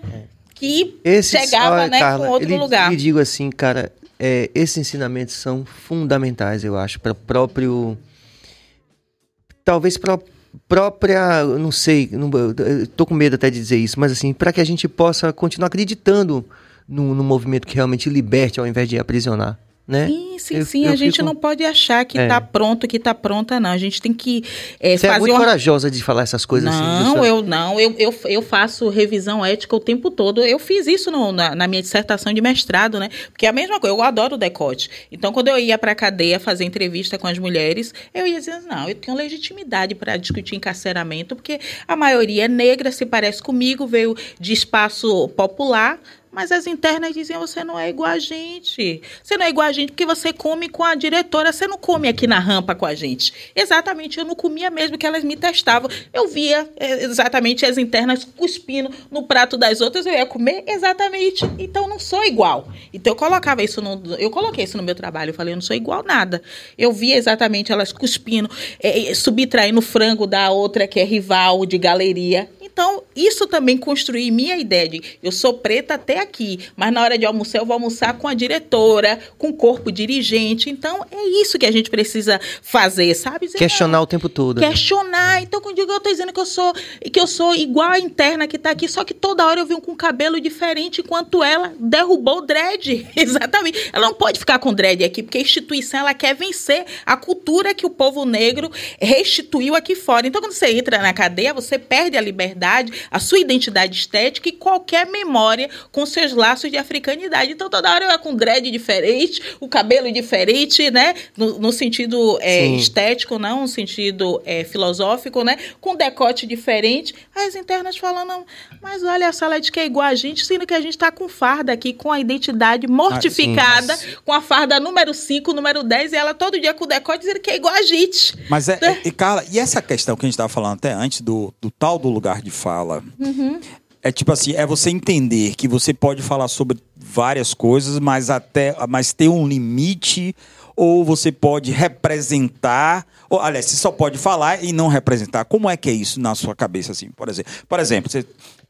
que Esses, chegava olha, né, Carla, com outro ele, lugar. E digo assim, cara, é, esses ensinamentos são fundamentais, eu acho, para o próprio. Talvez para própria, não sei, não, tô com medo até de dizer isso, mas assim, para que a gente possa continuar acreditando no, no movimento que realmente liberte ao invés de aprisionar né? Sim, sim, eu, sim. Eu a gente fico... não pode achar que está é. pronto, que está pronta, não. A gente tem que é, Você fazer é muito corajosa de falar essas coisas não, assim. Não, eu não. Eu, eu, eu faço revisão ética o tempo todo. Eu fiz isso no, na, na, minha dissertação de mestrado, né? Porque é a mesma coisa. Eu adoro o decote. Então, quando eu ia para a cadeia fazer entrevista com as mulheres, eu ia dizer, não, eu tenho legitimidade para discutir encarceramento, porque a maioria é negra, se parece comigo, veio de espaço popular, mas as internas diziam: você não é igual a gente. Você não é igual a gente porque você come com a diretora, você não come aqui na rampa com a gente. Exatamente, eu não comia mesmo que elas me testavam. Eu via é, exatamente as internas cuspindo no prato das outras, eu ia comer exatamente. Então não sou igual. Então eu colocava isso no. Eu coloquei isso no meu trabalho. Eu falei: eu não sou igual nada. Eu via exatamente elas cuspindo, é, subtraindo frango da outra que é rival de galeria. Então, isso também construí minha ideia de eu sou preta até aqui, mas na hora de almoçar eu vou almoçar com a diretora, com o corpo dirigente. Então, é isso que a gente precisa fazer, sabe? Dizer, questionar o tempo todo. Né? Questionar. Então, quando eu estou dizendo que eu sou que eu sou igual a interna que está aqui, só que toda hora eu venho com cabelo diferente, enquanto ela derrubou o dread. Exatamente. Ela não pode ficar com dread aqui, porque a instituição ela quer vencer a cultura que o povo negro restituiu aqui fora. Então, quando você entra na cadeia, você perde a liberdade, a sua identidade estética e qualquer memória com seus laços de africanidade. Então, toda hora eu é com dread diferente, o cabelo diferente, né? No, no sentido é, estético, não no sentido é, filosófico, né? Com decote diferente. As internas falando, mas olha, a sala de que é igual a gente, sendo que a gente está com farda aqui, com a identidade mortificada, ah, sim, mas... com a farda número 5, número 10, e ela todo dia com o decote dizendo que é igual a gente. Mas é, é e Carla, e essa questão que a gente estava falando até antes do, do tal do lugar de fala, uhum. É tipo assim, é você entender que você pode falar sobre várias coisas, mas até mas ter um limite ou você pode representar, ou aliás, você só pode falar e não representar. Como é que é isso na sua cabeça assim, por exemplo? Por exemplo, você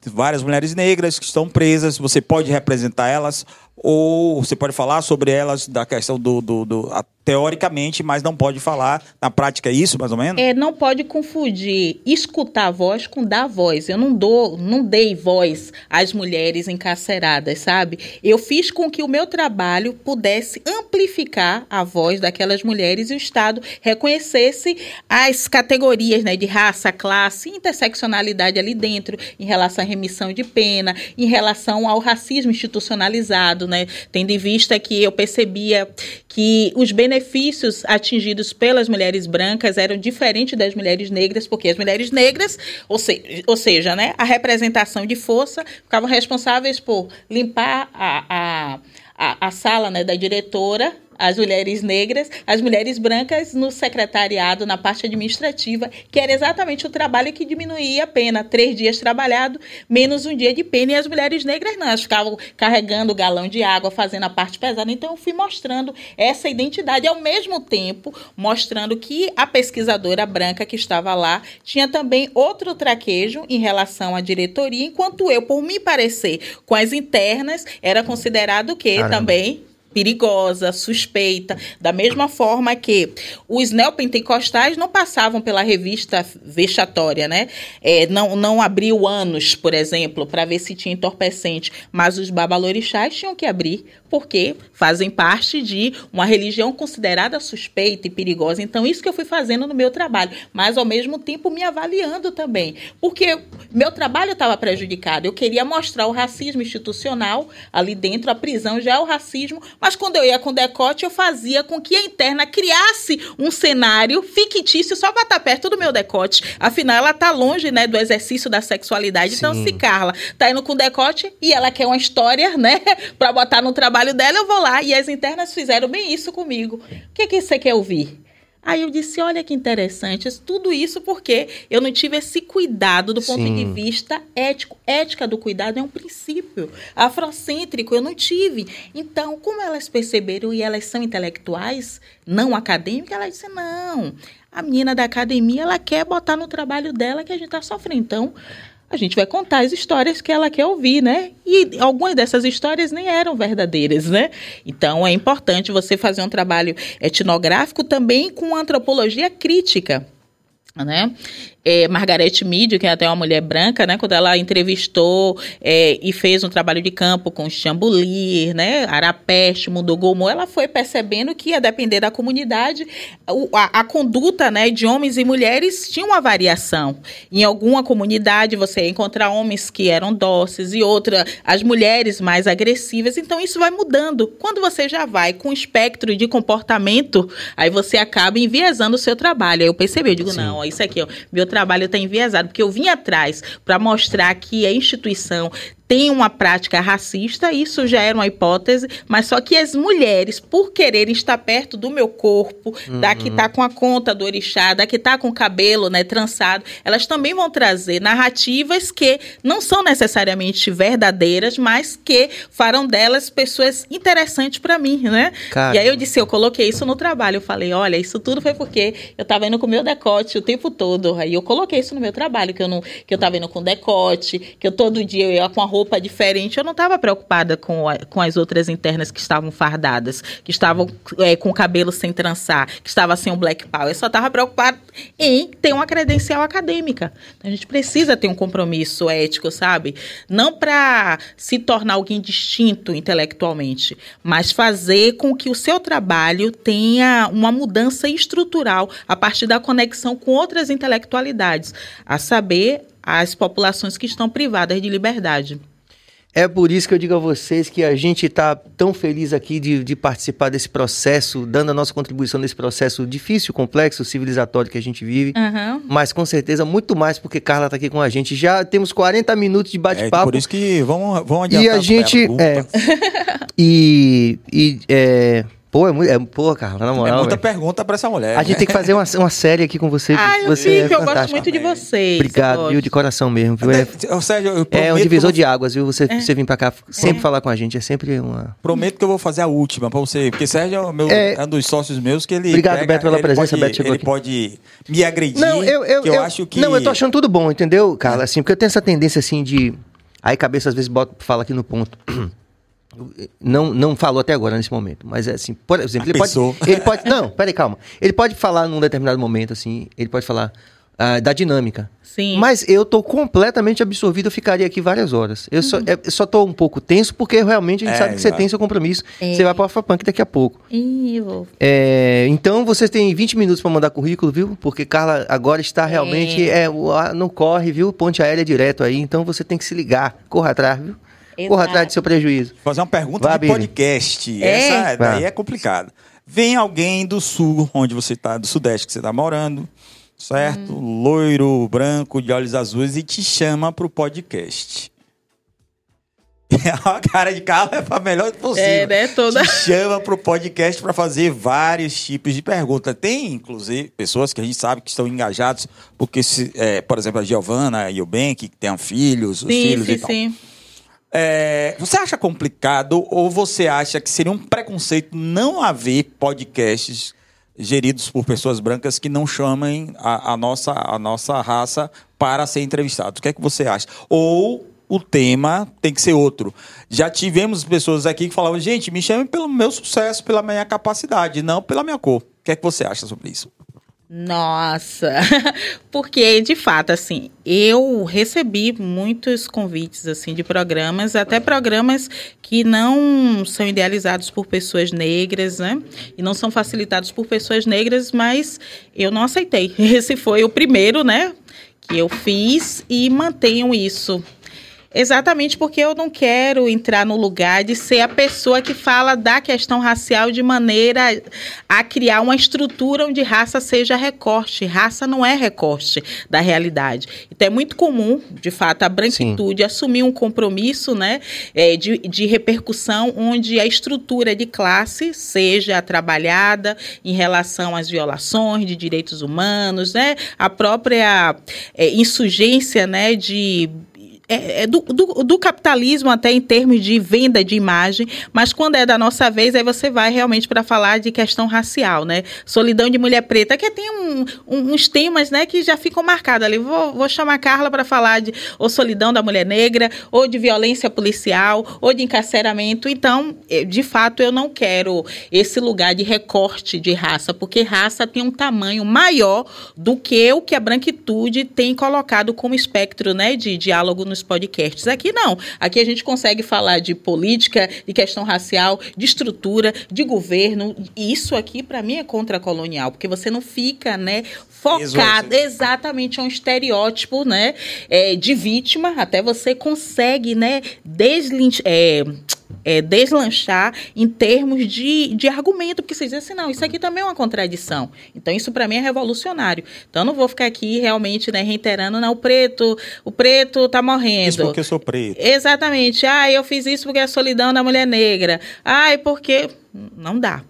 várias mulheres negras que estão presas, você pode representar elas ou você pode falar sobre elas da questão do, do, do a, teoricamente, mas não pode falar na prática é isso, mais ou menos? É, não pode confundir escutar a voz com dar voz. Eu não dou, não dei voz às mulheres encarceradas, sabe? Eu fiz com que o meu trabalho pudesse amplificar a voz daquelas mulheres e o Estado reconhecesse as categorias, né, de raça, classe, interseccionalidade ali dentro, em relação à remissão de pena, em relação ao racismo institucionalizado, né? Tendo em vista que eu percebia que os benefícios atingidos pelas mulheres brancas eram diferentes das mulheres negras, porque as mulheres negras, ou, se, ou seja, né, a representação de força, ficavam responsáveis por limpar a, a, a, a sala né, da diretora as mulheres negras, as mulheres brancas no secretariado, na parte administrativa, que era exatamente o trabalho que diminuía a pena. Três dias trabalhado, menos um dia de pena. E as mulheres negras não, elas ficavam carregando o galão de água, fazendo a parte pesada. Então, eu fui mostrando essa identidade, ao mesmo tempo mostrando que a pesquisadora branca que estava lá tinha também outro traquejo em relação à diretoria, enquanto eu, por me parecer com as internas, era considerado o quê também perigosa, suspeita, da mesma forma que os neopentecostais não passavam pela revista vexatória, né? É, não, não abriu anos, por exemplo, para ver se tinha entorpecente, mas os babalorixás tinham que abrir, porque fazem parte de uma religião considerada suspeita e perigosa. Então, isso que eu fui fazendo no meu trabalho, mas ao mesmo tempo me avaliando também, porque meu trabalho estava prejudicado. Eu queria mostrar o racismo institucional ali dentro, a prisão já é o racismo, mas quando eu ia com decote, eu fazia com que a interna criasse um cenário fictício só para estar tá perto do meu decote. Afinal, ela está longe, né, do exercício da sexualidade. Então, Sim. Então, se Carla tá indo com decote e ela quer uma história, né, para botar no trabalho dela, eu vou lá. E as internas fizeram bem isso comigo. O que, que você quer ouvir? Aí eu disse: olha que interessante, tudo isso porque eu não tive esse cuidado do ponto Sim. de vista ético. Ética do cuidado é um princípio afrocêntrico, eu não tive. Então, como elas perceberam e elas são intelectuais, não acadêmicas, ela disse: não, a menina da academia ela quer botar no trabalho dela que a gente está sofrendo. Então, a gente vai contar as histórias que ela quer ouvir, né? E algumas dessas histórias nem eram verdadeiras, né? Então é importante você fazer um trabalho etnográfico também com antropologia crítica. Né? É, Margaret Mead, que é até uma mulher branca, né, quando ela entrevistou é, e fez um trabalho de campo com Chambulir, né, Arapeste, Mundogomo, ela foi percebendo que ia depender da comunidade, a, a, conduta, né, de homens e mulheres tinha uma variação. Em alguma comunidade você ia encontrar homens que eram dóceis e outra as mulheres mais agressivas. Então isso vai mudando. Quando você já vai com espectro de comportamento, aí você acaba enviesando o seu trabalho. Aí eu percebi, eu digo, Sim. não, isso aqui, ó, meu trabalho está enviesado, porque eu vim atrás para mostrar que a instituição tem uma prática racista, isso já era uma hipótese, mas só que as mulheres, por quererem estar perto do meu corpo, uhum. da que está com a conta do orixá, da que está com o cabelo né, trançado, elas também vão trazer narrativas que não são necessariamente verdadeiras, mas que farão delas pessoas interessantes para mim, né? E aí eu disse, eu coloquei isso no trabalho, eu falei, olha, isso tudo foi porque eu estava indo com o meu decote o tempo todo, aí eu coloquei isso no meu trabalho, que eu não, que eu estava indo com decote, que eu todo dia eu ia com a roupa diferente, eu não estava preocupada com, a, com as outras internas que estavam fardadas, que estavam é, com o cabelo sem trançar, que estava sem o black power. Eu só estava preocupada em ter uma credencial acadêmica. A gente precisa ter um compromisso ético, sabe? Não para se tornar alguém distinto intelectualmente, mas fazer com que o seu trabalho tenha uma mudança estrutural a partir da conexão com outras intelectualidades, a saber, as populações que estão privadas de liberdade. É por isso que eu digo a vocês que a gente está tão feliz aqui de, de, participar desse processo, dando a nossa contribuição nesse processo difícil, complexo, civilizatório que a gente vive. Uhum. Mas com certeza muito mais porque Carla está aqui com a gente. Já temos 40 minutos de bate-papo. É por isso que vamos, vamos adiantar. E a gente. É, e. e é, Pô, é muito. É, pô, Carla, na moral. É muita véio. pergunta pra essa mulher. A gente tem que fazer uma, uma série aqui com você. Ah, eu você é eu gosto muito de vocês. Obrigado, viu? De coração mesmo, viu? É, Sérgio, eu é um divisor de águas, viu? Você, é. você vir pra cá sempre é. falar com a gente. É sempre uma. Prometo que eu vou fazer a última pra você. Porque Sérgio é, meu, é, é um dos sócios meus que ele. Obrigado, pega, Beto, pela presença. Pode, Beto chegou ele aqui. pode me agredir. Não, eu, eu, eu, eu acho que. Não, eu tô achando tudo bom, entendeu, Carla? Assim, porque eu tenho essa tendência assim de. Aí cabeça às vezes bota, fala aqui no ponto. Não, não falou até agora nesse momento, mas é assim, por exemplo, ele pode, ele pode. Não, peraí, calma. Ele pode falar num determinado momento, assim, ele pode falar uh, da dinâmica. Sim. Mas eu tô completamente absorvido, eu ficaria aqui várias horas. Eu, uhum. só, é, só tô um pouco tenso, porque realmente a gente é, sabe que você tem seu compromisso. É. Você vai para o Afropunk daqui a pouco. Eu. É, então vocês têm 20 minutos para mandar currículo, viu? Porque Carla agora está realmente. É. É, não corre, viu? Ponte aérea direto aí. Então você tem que se ligar. Corra atrás, viu? Exato. Corra atrás do seu prejuízo. Fazer uma pergunta Vai, de podcast. É? Essa daí é complicada. Vem alguém do sul, onde você está, do sudeste que você está morando, certo? Hum. Loiro, branco, de olhos azuis, e te chama para o podcast. a cara de carro é a melhor possível. É, né? Toda... Te chama para o podcast para fazer vários tipos de perguntas. Tem, inclusive, pessoas que a gente sabe que estão engajados, porque, se, é, por exemplo, a Giovana e o Ben, que têm filhos, os sim, filhos sim, e tal. Sim. É, você acha complicado ou você acha que seria um preconceito não haver podcasts geridos por pessoas brancas que não chamem a, a nossa, a nossa raça para ser entrevistados? O que é que você acha? Ou o tema tem que ser outro. Já tivemos pessoas aqui que falavam, gente, me chame pelo meu sucesso, pela minha capacidade, não pela minha cor. O que é que você acha sobre isso? Nossa, porque de fato assim, eu recebi muitos convites assim de programas, até programas que não são idealizados por pessoas negras, né? E não são facilitados por pessoas negras, mas eu não aceitei. Esse foi o primeiro, né, que eu fiz e mantenho isso. Exatamente porque eu não quero entrar no lugar de ser a pessoa que fala da questão racial de maneira a criar uma estrutura onde raça seja recorte. Raça não é recorte da realidade. Então é muito comum, de fato, a branquitude Sim. assumir um compromisso né, é, de, de repercussão onde a estrutura de classe seja trabalhada em relação às violações de direitos humanos, né, a própria é, insurgência né, de é, é do, do, do, capitalismo até em termos de venda de imagem, mas quando é da nossa vez, aí você vai realmente para falar de questão racial, né? Solidão de mulher preta, que tem um, um, uns temas, né, que já ficam marcados ali. Vou, vou chamar a Carla para falar de ou solidão da mulher negra, ou de violência policial, ou de encarceramento. Então, de fato, eu não quero esse lugar de recorte de raça, porque raça tem um tamanho maior do que o que a branquitude tem colocado como espectro, né, de diálogo no nos podcasts. Aqui não. Aqui a gente consegue falar de política, de questão racial, de estrutura, de governo. E isso aqui, para mim, é contra-colonial, porque você não fica, né, focado exatamente a um estereótipo, né, é, de vítima. Até você consegue, né, deslinchar. É, é, deslanchar em termos de, de argumento, porque vocês dizem assim, não, isso aqui também é uma contradição. Então, isso para mim é revolucionário. Então, eu não vou ficar aqui realmente né, reiterando, não, o preto, o preto tá morrendo. Isso porque eu sou preto. Exatamente. Ah, eu fiz isso porque é a solidão da mulher negra. Ai, porque... Não dá.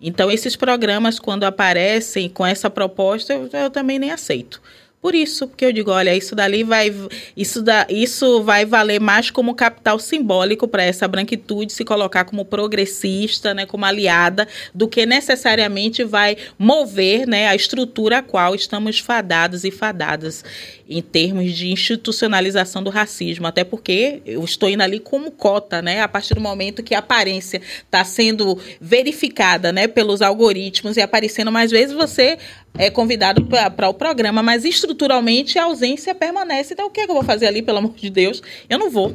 Então, esses programas, quando aparecem com essa proposta, eu, eu também nem aceito. Por isso, porque eu digo, olha, isso dali vai isso, da, isso vai valer mais como capital simbólico para essa branquitude se colocar como progressista, né, como aliada, do que necessariamente vai mover, né, a estrutura a qual estamos fadados e fadadas em termos de institucionalização do racismo, até porque eu estou indo ali como cota, né, a partir do momento que a aparência está sendo verificada, né, pelos algoritmos e aparecendo mais vezes, você é convidado para o programa, mas estruturalmente a ausência permanece. Então, o que, é que eu vou fazer ali, pelo amor de Deus? Eu não vou.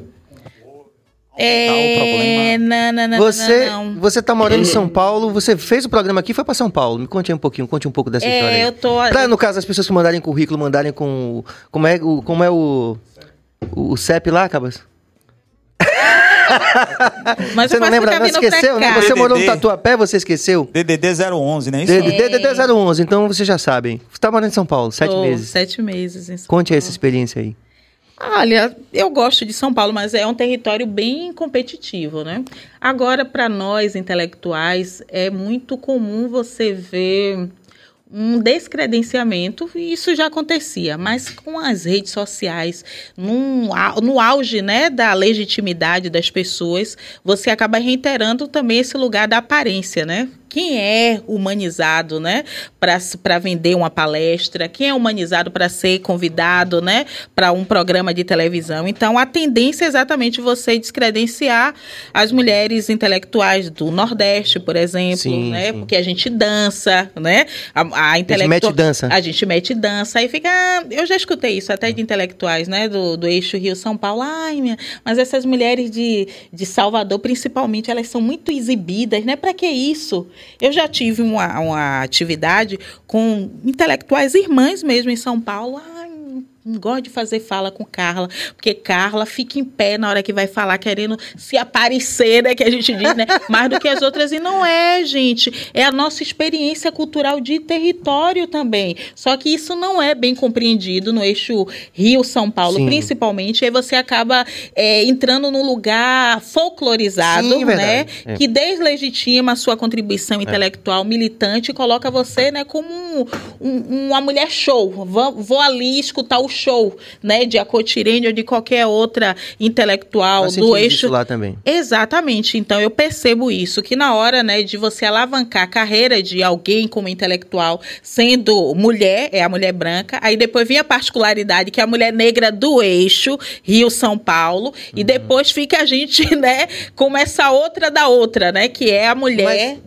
É, não, não, não, você, não, Você tá morando em São Paulo, você fez o programa aqui foi para São Paulo. Me conte um pouquinho, conte um pouco dessa é, história. Aí. Eu tô. Pra, no caso, as pessoas que mandarem currículo, mandarem com. Como é o, como é o, o, o CEP lá, Cabas? Mas você não lembra, não esqueceu, né? Você morou no Tatuapé, você esqueceu? DDD 011, né? Isso? DDD é. 011, então vocês já sabem. Você tá morando em São Paulo, sete meses. Sete meses em São Conte Paulo. essa experiência aí. Olha, eu gosto de São Paulo, mas é um território bem competitivo, né? Agora, para nós intelectuais, é muito comum você ver um descredenciamento, e isso já acontecia, mas com as redes sociais, num, no auge né, da legitimidade das pessoas, você acaba reiterando também esse lugar da aparência, né? Quem é humanizado, né, para vender uma palestra, quem é humanizado para ser convidado, né, para um programa de televisão. Então, a tendência é exatamente você descredenciar as mulheres intelectuais do Nordeste, por exemplo, sim, né, sim. porque a gente dança, né, a, a intelectual... A gente mete dança. A gente mete dança, aí fica... Eu já escutei isso até de intelectuais, né, do, do eixo Rio-São Paulo. Ai, minha, mas essas mulheres de, de Salvador, principalmente, elas são muito exibidas, né, para que isso? Eu já tive uma, uma atividade com intelectuais irmãs mesmo em São Paulo. Não gosto de fazer fala com Carla, porque Carla fica em pé na hora que vai falar, querendo se aparecer, né? Que a gente diz, né? Mais do que as outras. E não é, gente. É a nossa experiência cultural de território também. Só que isso não é bem compreendido no eixo Rio-São Paulo, Sim. principalmente. Aí você acaba é, entrando num lugar folclorizado, Sim, né? É. Que deslegitima a sua contribuição é. intelectual militante e coloca você, né, como um, um, uma mulher show. Vou, vou ali escutar o show, né, de Acotirene ou de qualquer outra intelectual do eixo. isso lá também. Exatamente. Então eu percebo isso que na hora, né, de você alavancar a carreira de alguém como intelectual, sendo mulher, é a mulher branca, aí depois vem a particularidade que é a mulher negra do eixo, Rio São Paulo, e Uhum. depois fica a gente, né, como essa outra da outra, né, que é a mulher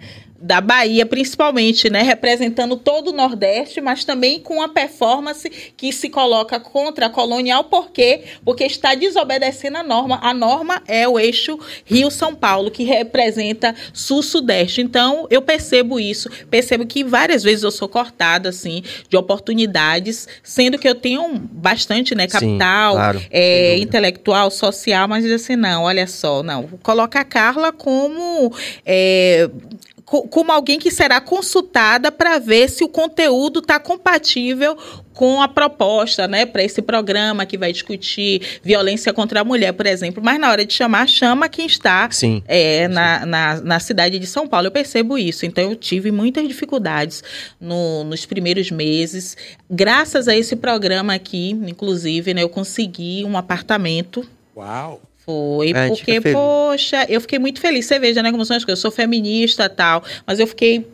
da Bahia, principalmente, né, representando todo o Nordeste, mas também com uma performance que se coloca contra a colonial, por quê? Porque está desobedecendo a norma. A norma é o eixo Rio-São Paulo, que representa Sul-Sudeste. Então, eu percebo isso, percebo que várias vezes eu sou cortada, assim, de oportunidades, sendo que eu tenho bastante, né, Sim, capital, claro, é, intelectual, social, mas assim, não, olha só, não, coloca a Carla como é, como alguém que será consultada para ver se o conteúdo está compatível com a proposta, né, para esse programa que vai discutir violência contra a mulher, por exemplo. Mas na hora de chamar, chama quem está Sim. é, na, na, na cidade de São Paulo. Eu percebo isso. Então, eu tive muitas dificuldades no- nos primeiros meses. Graças a esse programa aqui, inclusive, né, eu consegui um apartamento Uau! Foi, É, porque, poxa, eu fiquei muito feliz. Você veja, né, como são as coisas. Eu sou feminista e tal, mas eu fiquei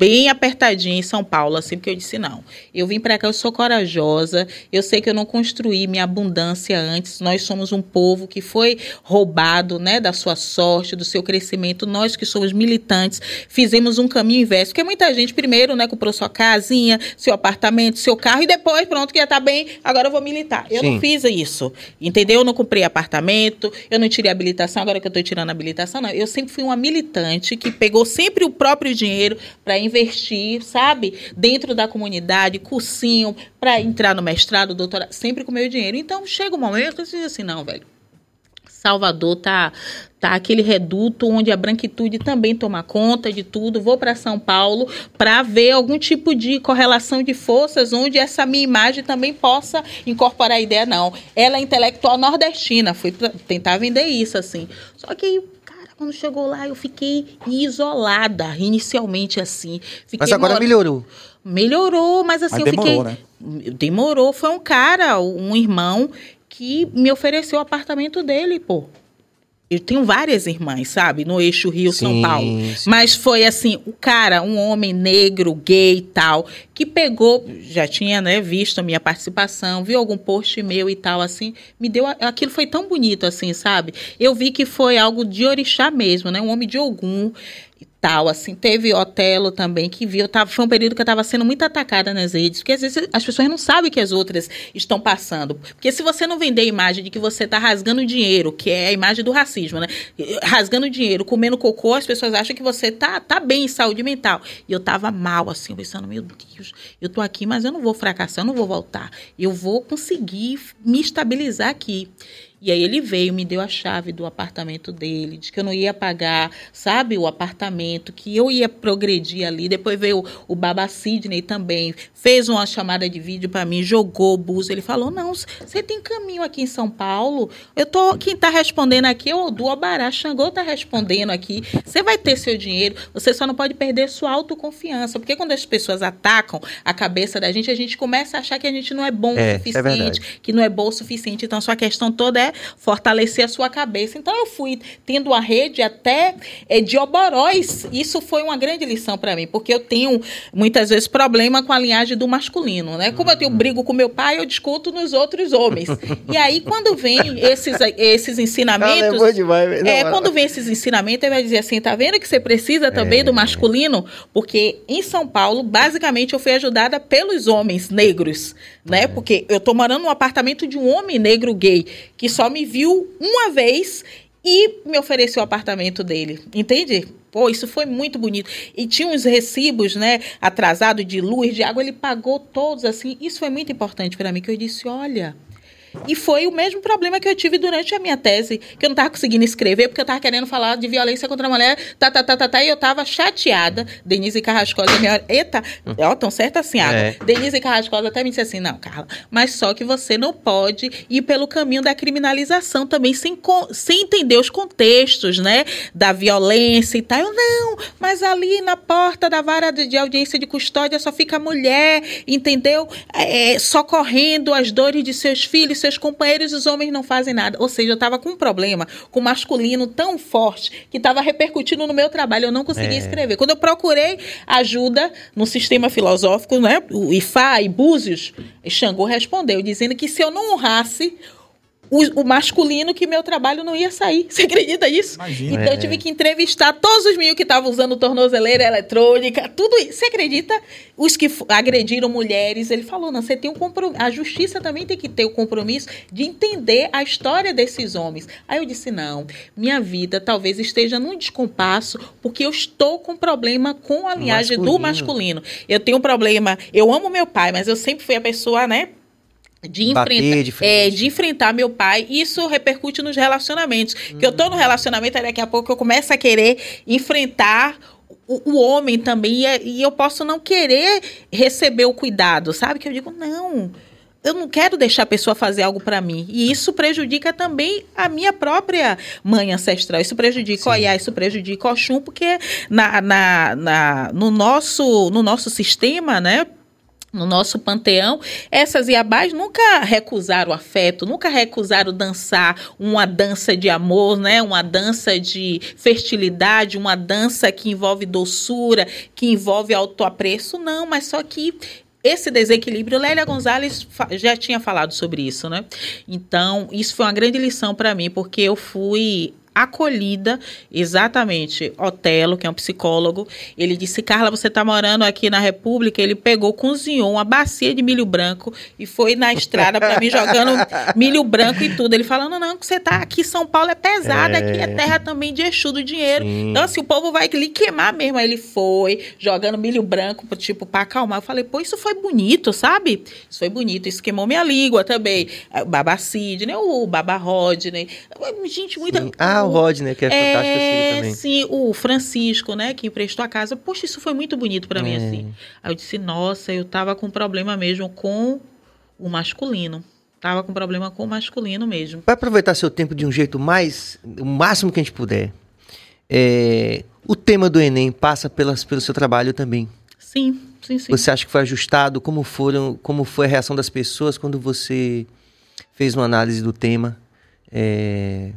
bem apertadinha em São Paulo, assim, porque eu disse, não, eu vim pra cá, eu sou corajosa, eu sei que eu não construí minha abundância antes, nós somos um povo que foi roubado, né, da sua sorte, do seu crescimento, nós que somos militantes, fizemos um caminho inverso, porque muita gente primeiro, né, comprou sua casinha, seu apartamento, seu carro, e depois, pronto, que já tá bem, agora eu vou militar. Eu Sim. não fiz isso, entendeu? Eu não comprei apartamento, eu não tirei habilitação, agora que eu tô tirando habilitação, não. Eu sempre fui uma militante que pegou sempre o próprio dinheiro para investir, sabe? Dentro da comunidade, cursinho, para entrar no mestrado, doutorado, sempre com meu dinheiro. Então, chega um momento que você diz assim, não, velho. Salvador tá tá aquele reduto onde a branquitude também toma conta de tudo. Vou para São Paulo para ver algum tipo de correlação de forças onde essa minha imagem também possa incorporar a ideia não. Ela é intelectual nordestina, fui tentar vender isso assim. Só que quando chegou lá, eu fiquei isolada, inicialmente assim. Fiquei Mas agora mora- melhorou. Melhorou, mas assim, Mas eu demorou, fiquei. né? Demorou. Foi um cara, um irmão, que me ofereceu o apartamento dele, pô. Eu tenho várias irmãs, sabe? No eixo Rio-São Sim, Paulo. sim. Mas foi assim, o cara, um homem negro, gay e tal, que pegou, já tinha, né, visto a minha participação, viu algum post meu e tal, assim, me deu. Aquilo foi tão bonito, assim, sabe? Eu vi que foi algo de orixá mesmo, né? Um homem de e tal, assim. Teve Otelo também, que viu. Tava, foi um período que eu estava sendo muito atacada nas redes, porque às vezes as pessoas não sabem que as outras estão passando. Porque se você não vender a imagem de que você está rasgando dinheiro, que é a imagem do racismo, né? Rasgando dinheiro, comendo cocô, as pessoas acham que você tá, tá bem em saúde mental. E eu tava mal, assim, pensando, meu Deus, eu tô aqui, mas eu não vou fracassar, eu não vou voltar. Eu vou conseguir me estabilizar aqui. E aí ele veio, me deu a chave do apartamento dele, disse que eu não ia pagar, sabe, o apartamento, que eu ia progredir ali. Depois veio o Baba Sidney também, fez uma chamada de vídeo para mim, jogou o buzo. Ele falou: "Não, você tem caminho aqui em São Paulo. Eu tô, quem tá respondendo aqui é o do Obará, Xangô tá respondendo aqui. Você vai ter seu dinheiro, você só não pode perder sua autoconfiança, porque quando as pessoas atacam a cabeça da gente, a gente começa a achar que a gente não é bom É, o é suficiente, que não é bom o suficiente. Então, sua questão toda é fortalecer a sua cabeça. Então, eu fui tendo uma rede até é, de oboróis. Isso foi uma grande lição para mim, porque eu tenho muitas vezes problema com a linhagem do masculino, né? Como eu tenho brigo com meu pai, eu discuto nos outros homens. e aí, quando vem esses, esses ensinamentos. Ah, é bom demais. Não, É, ela- quando vem esses ensinamentos, ele vai dizer assim, tá vendo que você precisa também É. do masculino? Porque em São Paulo, basicamente, eu fui ajudada pelos homens negros, né? Porque eu tô morando num apartamento de um homem negro gay, que só me viu uma vez e me ofereceu o apartamento dele, entende? Pô, isso foi muito bonito. E tinha uns recibos, né, atrasado de luz, de água, ele pagou todos assim. Isso foi muito importante para mim, que eu disse, olha, E foi o mesmo problema que eu tive durante a minha tese, que eu não estava conseguindo escrever, porque eu estava querendo falar de violência contra a mulher, tá, tá, tá, tá, tá, e eu estava chateada. Denise Carrascosa, minha. Eita, ó, tão certo assim, água. É. Denise Carrascosa até me disse assim: não, Carla, mas só que você não pode ir pelo caminho da criminalização também, sem, sem entender os contextos, né? Da violência e tal. Eu, não, mas ali na porta da vara de, de audiência de custódia só fica a mulher, entendeu? É, socorrendo as dores de seus filhos, seus companheiros, os homens não fazem nada. Ou seja, eu estava com um problema com o masculino tão forte que estava repercutindo no meu trabalho. Eu não conseguia é. escrever. Quando eu procurei ajuda no sistema filosófico, né? O IFA e Búzios, Xangô respondeu, dizendo que se eu não honrasse o, o, masculino que meu trabalho não ia sair. Você acredita isso? Imagina. Então eu tive que entrevistar todos os mil que estavam usando tornozeleira eletrônica, tudo isso. Você acredita? Os que agrediram mulheres, ele falou: não, você tem um compromisso. A justiça também tem que ter o compromisso de entender a história desses homens. Aí eu disse: não, minha vida talvez esteja num descompasso, porque eu estou com problema com a linhagem masculino. do masculino. Eu tenho um problema, eu amo meu pai, mas eu sempre fui a pessoa, né? De enfrentar, de, é, de enfrentar meu pai, isso repercute nos relacionamentos. Uhum. Que eu tô no relacionamento, aí daqui a pouco eu começo a querer enfrentar o, o homem também, e, e eu posso não querer receber o cuidado, sabe? Que eu digo, não, eu não quero deixar a pessoa fazer algo para mim. E isso prejudica também a minha própria mãe ancestral. Isso prejudica Sim. o Oiá, isso prejudica o Oxum, porque na, na, na, no, nosso, no nosso sistema, né? No nosso panteão, essas iabás nunca recusaram afeto, nunca recusaram dançar uma dança de amor, né? uma dança de fertilidade, uma dança que envolve doçura, que envolve autoapreço, não, mas só que esse desequilíbrio, Lélia Gonzalez já tinha falado sobre isso, né? Então, isso foi uma grande lição para mim, porque eu fui acolhida, exatamente. Otelo, que é um psicólogo, ele disse: Carla, você está morando aqui na República? Ele pegou, cozinhou uma bacia de milho branco e foi na estrada para mim jogando milho branco e tudo. Ele falando: não, que você está aqui, São Paulo é pesado, é... aqui é terra também de Exu do dinheiro. Sim. Então, assim, o povo vai lhe queimar mesmo. Aí ele foi jogando milho branco, tipo, para acalmar. Eu falei: pô, isso foi bonito, sabe? Isso foi bonito. Isso queimou minha língua também. O Baba Sidney, o Baba Rodney. Gente, muita. Sim. Ah, o Rodney, que é, é fantástico assim também. Sim, o Francisco, né, que emprestou a casa. Poxa, isso foi muito bonito para é. mim, assim. Aí eu disse, nossa, eu tava com problema mesmo com o masculino. Tava com problema com o masculino mesmo. Vai aproveitar seu tempo de um jeito mais, o máximo que a gente puder. É, o tema do Enem passa pelas, pelo seu trabalho também. Sim, sim, sim. Você acha que foi ajustado? Como foram, como foi a reação das pessoas quando você fez uma análise do tema? É,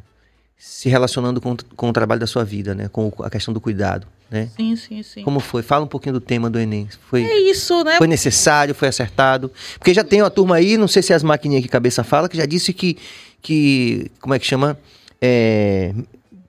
se relacionando com, com o trabalho da sua vida, né? Com a questão do cuidado, né? Sim, sim, sim. Como foi? Fala um pouquinho do tema do Enem. Foi, é isso, né? Foi necessário, foi acertado? Porque já tem uma turma aí, não sei se é as maquininhas que cabeça fala, que já disse que, que como é que chama? É,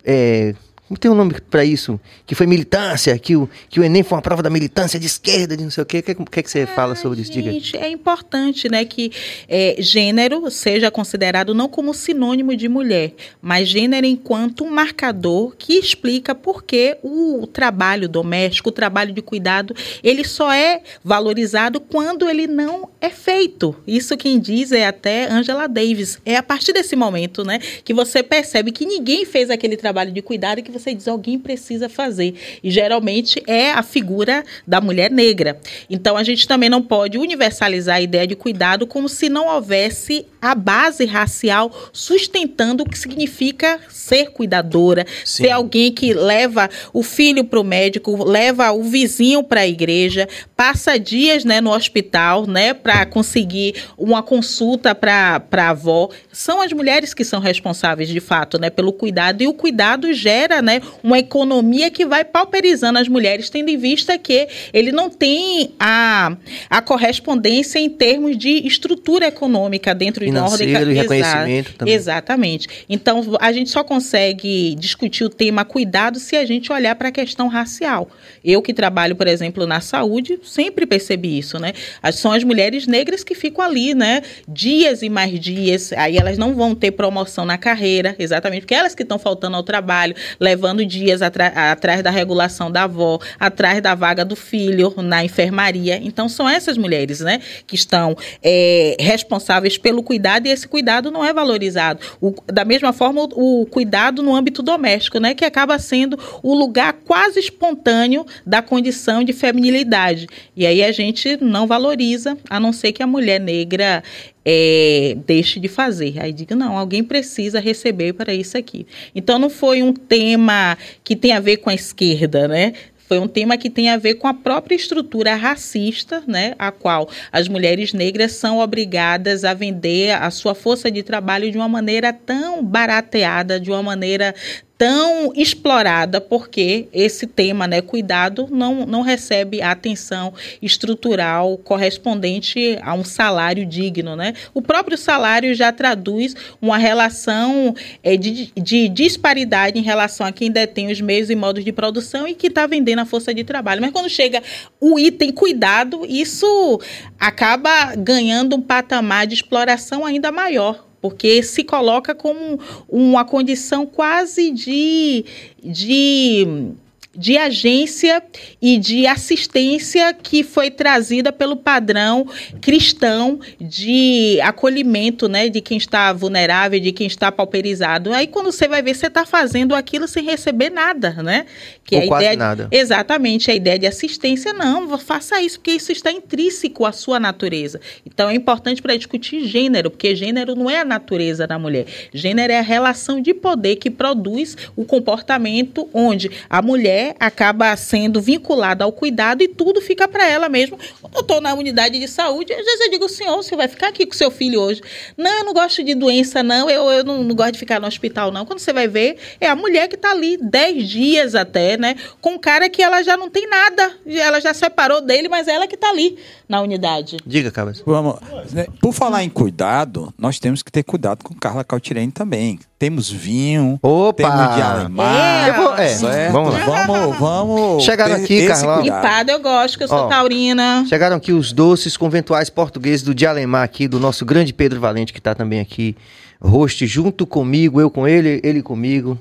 é, não tem um nome para isso, que foi militância, que o, que o Enem foi uma prova da militância de esquerda, de não sei o quê. O que, que, que você ah, fala sobre isso? Diga. É importante né, que é, gênero seja considerado não como sinônimo de mulher, mas gênero enquanto um marcador que explica por que o trabalho doméstico, o trabalho de cuidado, ele só é valorizado quando ele não é feito. Isso quem diz é até Angela Davis. É a partir desse momento né, que você percebe que ninguém fez aquele trabalho de cuidado e que você diz alguém precisa fazer. E geralmente é a figura da mulher negra. Então a gente também não pode universalizar a ideia de cuidado como se não houvesse a base racial sustentando o que significa ser cuidadora, Sim. ser alguém que leva o filho para o médico, leva o vizinho para a igreja, passa dias né, no hospital né, para conseguir uma consulta para a avó. São as mulheres que são responsáveis, de fato, né, pelo cuidado, e o cuidado gera né, uma economia que vai pauperizando as mulheres, tendo em vista que ele não tem a, a correspondência em termos de estrutura econômica dentro de uma ordem e reconhecimento também. Exatamente. Então, a gente só consegue discutir o tema cuidado se a gente olhar para a questão racial. Eu que trabalho, por exemplo, na saúde, sempre percebi isso, né? São as mulheres negras que ficam ali, né? Dias e mais dias, aí elas não vão ter promoção na carreira, exatamente, porque elas que estão faltando ao trabalho, levando dias atrás da regulação da avó, atrás da vaga do filho na enfermaria. Então, são essas mulheres, né, que estão é, responsáveis pelo cuidado e esse cuidado não é valorizado. O, da mesma forma, o, o cuidado no âmbito doméstico, né, que acaba sendo o lugar quase espontâneo da condição de feminilidade. E aí a gente não valoriza, a não ser que a mulher negra é, deixe de fazer. Aí diga, não, alguém precisa receber para isso aqui. Então não foi um tema que tem a ver com a esquerda, né? Foi um tema que tem a ver com a própria estrutura racista, né, a qual as mulheres negras são obrigadas a vender a sua força de trabalho de uma maneira tão barateada, de uma maneira tão explorada porque esse tema, né, cuidado, não, não recebe a atenção estrutural correspondente a um salário digno, né? O próprio salário já traduz uma relação é, de, de disparidade em relação a quem detém os meios e modos de produção e que está vendendo a força de trabalho. Mas quando chega o item cuidado, isso acaba ganhando um patamar de exploração ainda maior porque se coloca como uma condição quase de, de de agência e de assistência que foi trazida pelo padrão cristão de acolhimento, né, de quem está vulnerável, de quem está pauperizado. Aí quando você vai ver, você está fazendo aquilo sem receber nada, né? Que Ou a quase ideia nada. Exatamente, a ideia de assistência não, faça isso porque isso está intrínseco à sua natureza. Então é importante para discutir gênero, porque gênero não é a natureza da mulher. Gênero é a relação de poder que produz o comportamento onde a mulher acaba sendo vinculada ao cuidado e tudo fica para ela mesmo. Quando eu estou na unidade de saúde, às vezes eu digo, senhor, você vai ficar aqui com seu filho hoje. Não, eu não gosto de doença, não, eu, eu não, não gosto de ficar no hospital, não. Quando você vai ver, é a mulher que está ali 10 dias até, né? Com um cara que ela já não tem nada, ela já separou dele, mas ela que está ali na unidade. Diga, Cabas. Vamos. Né, por falar em cuidado, nós temos que ter cuidado com Carla Caltirene também. Temos vinho, Opa! temos de Alemar. É, vou, é, vamos lá. Vamos, vamos. Chegaram aqui, Carla. Empada eu gosto, que eu sou Ó, taurina. Chegaram aqui os doces conventuais portugueses do Dialemar aqui, do nosso grande Pedro Valente, que está também aqui, host junto comigo, eu com ele, ele comigo.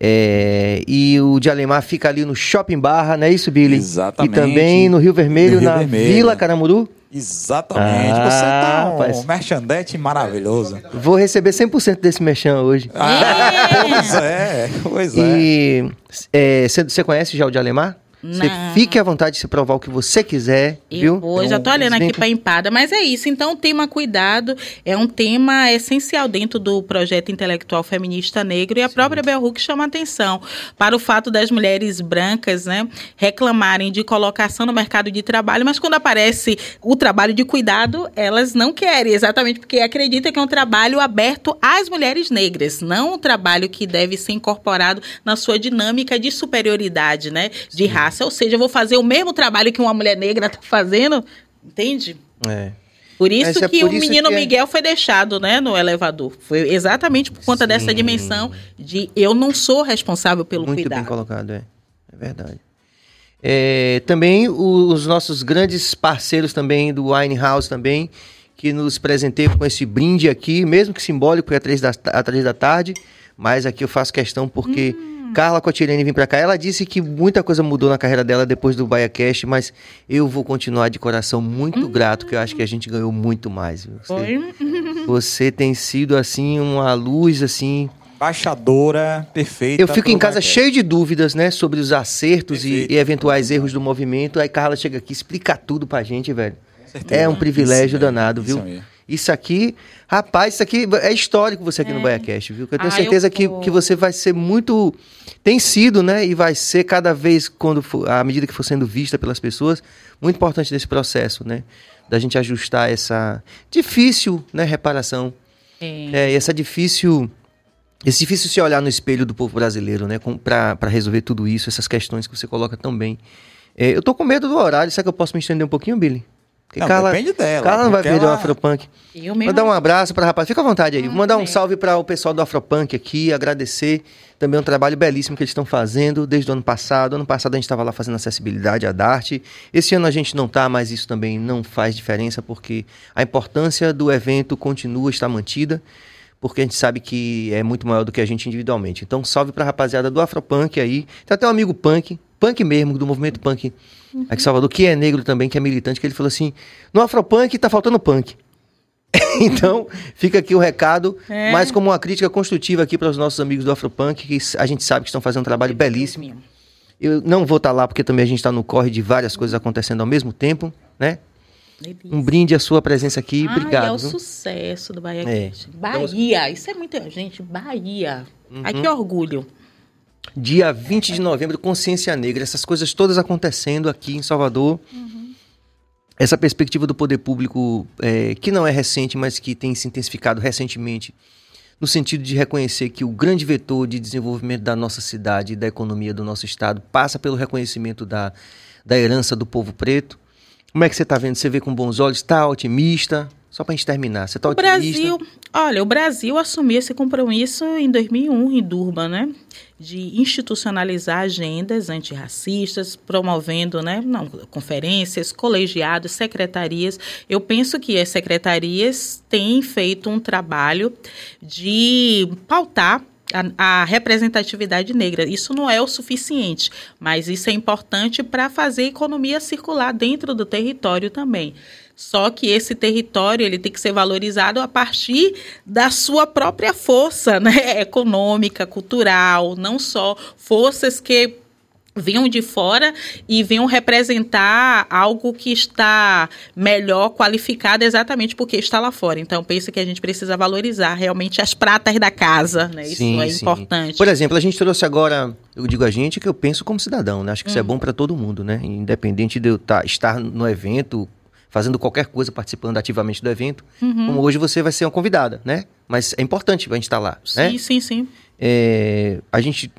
É, e o de Alemar fica ali no Shopping Barra, não é isso, Billy? Exatamente. E também no Rio Vermelho, no Rio na Vermelho. Vila Caramuru? Exatamente. Ah, Você tá um rapaz. merchandete maravilhoso. Vou receber 100% desse merchan hoje. Ah, pois é, pois é. E você é, conhece já o de Alemar? Você fique à vontade de se provar o que você quiser, eu viu? Vou, eu já tô olhando aqui para empada, mas é isso. Então, o tema cuidado é um tema essencial dentro do projeto intelectual feminista negro e a Sim. própria Bell Hooks chama atenção para o fato das mulheres brancas, né, reclamarem de colocação no mercado de trabalho, mas quando aparece o trabalho de cuidado, elas não querem, exatamente porque acreditam que é um trabalho aberto às mulheres negras, não um trabalho que deve ser incorporado na sua dinâmica de superioridade, né, de Sim. raça ou seja, eu vou fazer o mesmo trabalho que uma mulher negra está fazendo, entende? É. Por isso é que por o isso menino que é... Miguel foi deixado, né, no elevador. Foi exatamente por conta Sim. dessa dimensão de eu não sou responsável pelo Muito cuidado. Muito bem colocado, é. É verdade. É, também os nossos grandes parceiros também do Wine House também, que nos presenteiam com esse brinde aqui, mesmo que simbólico, é três da, três da tarde, mas aqui eu faço questão porque... Hum Carla Cotirene vir para cá. Ela disse que muita coisa mudou na carreira dela depois do BaiaCast, mas eu vou continuar de coração muito uhum. grato, que eu acho que a gente ganhou muito mais. Você, você tem sido, assim, uma luz, assim... Embaixadora perfeita. Eu fico em casa cheio de dúvidas, né, sobre os acertos e, e, eventuais erros do movimento. Aí Carla chega aqui e explica tudo pra gente, velho. É um privilégio isso, danado, viu? Isso, isso aqui, rapaz, isso aqui é histórico você aqui é. no BaiaCast, viu? Eu tenho ah, certeza eu que, que você vai ser muito. Tem sido, né? E vai ser cada vez, quando for, à medida que for sendo vista pelas pessoas, muito importante nesse processo, né? Da gente ajustar essa difícil né, reparação. É. é essa difícil. Esse difícil se olhar no espelho do povo brasileiro, né? Para resolver tudo isso, essas questões que você coloca tão bem. É, eu tô com medo do horário, será que eu posso me estender um pouquinho, Billy? Porque não, Carla, depende dela. Carla não vai perder ela... o Afropunk. Eu mesmo. Mandar um abraço para rapaz. Fica à vontade aí. Vou mandar um salve para o pessoal do Afropunk aqui, agradecer também um trabalho belíssimo que eles estão fazendo desde o ano passado. Ano passado a gente estava lá fazendo acessibilidade à Dart. Esse ano a gente não está, mas isso também não faz diferença porque a importância do evento continua a estar mantida. porque a gente sabe que é muito maior do que a gente individualmente. Então, salve pra rapaziada do Afropunk aí. Tem até um amigo punk, punk mesmo, do movimento punk uhum. aqui em Salvador, que é negro também, que é militante, que ele falou assim: no Afropunk tá faltando punk. então, fica aqui o recado, é. mais como uma crítica construtiva aqui para os nossos amigos do Afropunk, que a gente sabe que estão fazendo um trabalho belíssimo. Eu não vou estar tá lá porque também a gente está no corre de várias coisas acontecendo ao mesmo tempo, né? Delícia. Um brinde à sua presença aqui. Ai, Obrigado. É o sucesso do Bahia é. Bahia, isso é muita gente. Bahia. Uhum. Ai, que orgulho. Dia 20 de novembro, Consciência Negra. Essas coisas todas acontecendo aqui em Salvador. Uhum. Essa perspectiva do poder público, é, que não é recente, mas que tem se intensificado recentemente, no sentido de reconhecer que o grande vetor de desenvolvimento da nossa cidade e da economia do nosso estado passa pelo reconhecimento da, da herança do povo preto como é que você está vendo? Você vê com bons olhos? Está otimista? Só para a gente terminar, você está otimista? Brasil, olha, o Brasil assumiu esse compromisso em 2001 em Durban, né? De institucionalizar agendas antirracistas, promovendo, né? Não, conferências, colegiados, secretarias. Eu penso que as secretarias têm feito um trabalho de pautar a, a, representatividade negra. Isso não é o suficiente, mas isso é importante para fazer a economia circular dentro do território também. Só que esse território ele tem que ser valorizado a partir da sua própria força né? econômica, cultural, não só forças que venham de fora e venham representar algo que está melhor qualificado exatamente porque está lá fora. Então, penso que a gente precisa valorizar realmente as pratas da casa, né? Isso sim, é sim. importante. Por exemplo, a gente trouxe agora, eu digo a gente que eu penso como cidadão, né? Acho que isso é uhum. bom para todo mundo, né? Independente de eu tá, estar no evento, fazendo qualquer coisa, participando ativamente do evento, uhum. como hoje você vai ser uma convidada, né? Mas é importante a gente estar lá, sim, né? Sim, sim, sim. É, a gente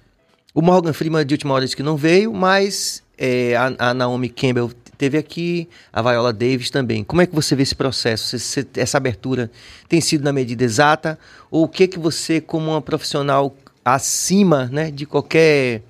o Morgan Freeman de última hora disse que não veio, mas é, a, a, Naomi Campbell teve aqui, a Viola Davis também. Como é que você vê esse processo? essa abertura tem sido na medida exata? Ou o que que você, como uma profissional acima né, de qualquer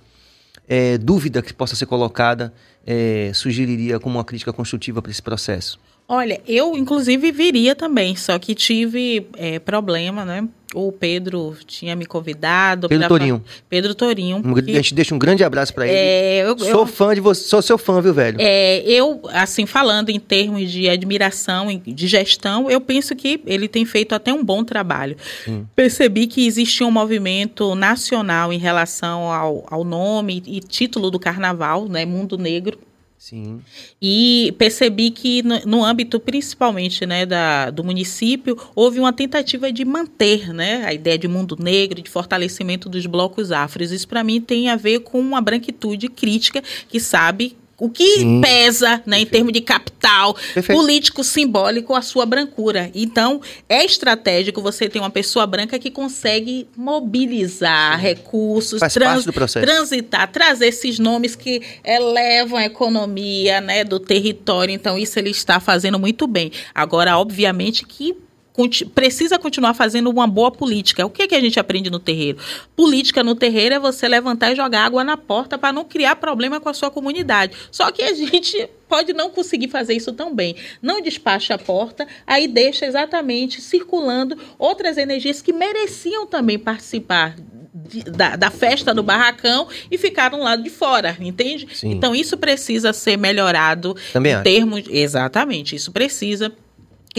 é, dúvida que possa ser colocada, é, sugeriria como uma crítica construtiva para esse processo? Olha, eu inclusive viria também, só que tive é, problema, né? o Pedro tinha me convidado. Pedro Torinho. Pedro Torinho. Um, que... A gente deixa um grande abraço para ele. É, eu, sou eu, fã de você, sou seu fã, viu, velho? É, eu, assim, falando em termos de admiração, de gestão, eu penso que ele tem feito até um bom trabalho. Hum. Percebi que existia um movimento nacional em relação ao, ao nome e título do carnaval, né? Mundo Negro. Sim. E percebi que no, no, âmbito principalmente né, da, do município houve uma tentativa de manter né, a ideia de mundo negro, de fortalecimento dos blocos afros. Isso para mim tem a ver com uma branquitude crítica que sabe o que Sim. pesa né, em termos de capital Perfeito. político simbólico a sua brancura. Então, é estratégico você ter uma pessoa branca que consegue mobilizar Sim. recursos, trans, transitar, trazer esses nomes que elevam a economia né, do território. Então, isso ele está fazendo muito bem. Agora, obviamente que precisa continuar fazendo uma boa política. O que, é que a gente aprende no terreiro? Política no terreiro é você levantar e jogar água na porta para não criar problema com a sua comunidade. Só que a gente pode não conseguir fazer isso tão bem. Não despacha a porta, aí deixa exatamente circulando outras energias que mereciam também participar da, da, festa do barracão e ficaram lá de fora, entende? Sim. Então isso precisa ser melhorado Também em termos. Exatamente, isso precisa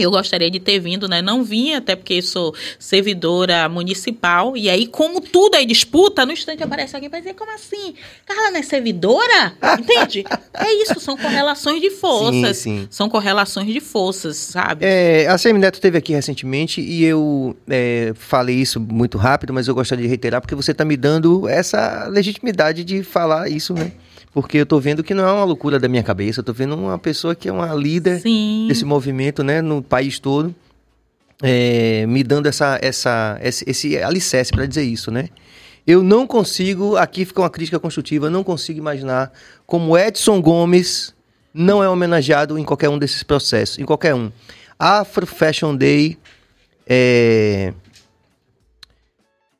eu gostaria de ter vindo, né? Não vim, até porque sou servidora municipal. E aí, como tudo é disputa, no instante aparece alguém para dizer, como assim? Carla não é servidora? Entende? é isso, são correlações de forças. Sim, sim. São correlações de forças, sabe? É, a Semineto esteve aqui recentemente e eu é, falei isso muito rápido, mas eu gostaria de reiterar, porque você está me dando essa legitimidade de falar isso, né? Porque eu estou vendo que não é uma loucura da minha cabeça, eu tô vendo uma pessoa que é uma líder Sim. desse movimento, né, no país todo, é, me dando essa, essa, esse, esse alicerce para dizer isso, né? Eu não consigo, aqui fica uma crítica construtiva, não consigo imaginar como Edson Gomes não é homenageado em qualquer um desses processos, em qualquer um. Afro Fashion Day, é,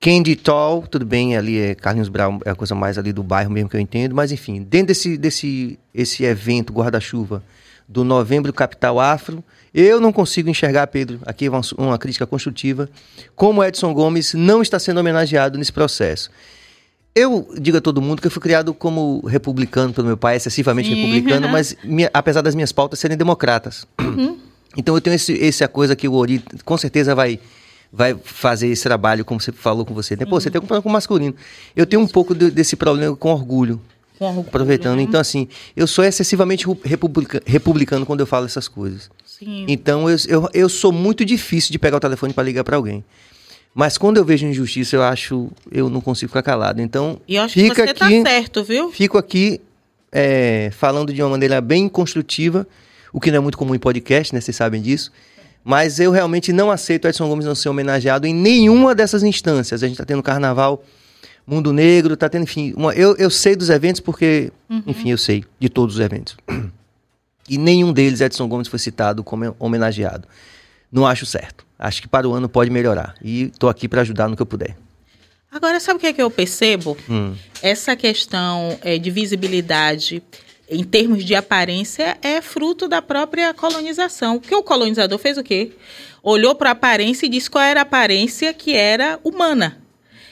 Candy Tall, tudo bem, ali é Carlinhos Brown, é a coisa mais ali do bairro mesmo que eu entendo, mas enfim, dentro desse, desse esse evento guarda-chuva do Novembro Capital Afro. Eu não consigo enxergar, Pedro, aqui uma, uma crítica construtiva, como Edson Gomes não está sendo homenageado nesse processo. Eu digo a todo mundo que eu fui criado como republicano pelo meu pai, excessivamente Sim, republicano, uhum. mas minha, apesar das minhas pautas serem democratas. Uhum. Então eu tenho esse, essa coisa que o Ori com certeza vai vai fazer esse trabalho, como você falou com você. Né? Pô, uhum. você tem um problema com o masculino. Eu tenho um pouco de, desse problema com orgulho. Com orgulho. Aproveitando. Né? Então, assim, eu sou excessivamente republica, republicano quando eu falo essas coisas. Sim. Então, eu, eu, eu sou muito difícil de pegar o telefone para ligar para alguém. Mas quando eu vejo injustiça, eu acho, eu não consigo ficar calado. Então, e eu acho fica que você tá aqui, tá certo, viu? Fico aqui é, falando de uma maneira bem construtiva, o que não é muito comum em podcast, né? Vocês sabem disso. Mas eu realmente não aceito Edson Gomes não ser homenageado em nenhuma dessas instâncias. A gente está tendo carnaval, Mundo Negro, está tendo, enfim. Uma, eu, eu sei dos eventos porque, uhum. enfim, eu sei de todos os eventos. E nenhum deles, Edson Gomes, foi citado como homenageado. Não acho certo. Acho que para o ano pode melhorar. E estou aqui para ajudar no que eu puder. Agora, sabe o que, é que eu percebo? Hum. Essa questão é, de visibilidade em termos de aparência, é fruto da própria colonização. Porque o colonizador fez o quê? Olhou para a aparência e disse qual era a aparência que era humana.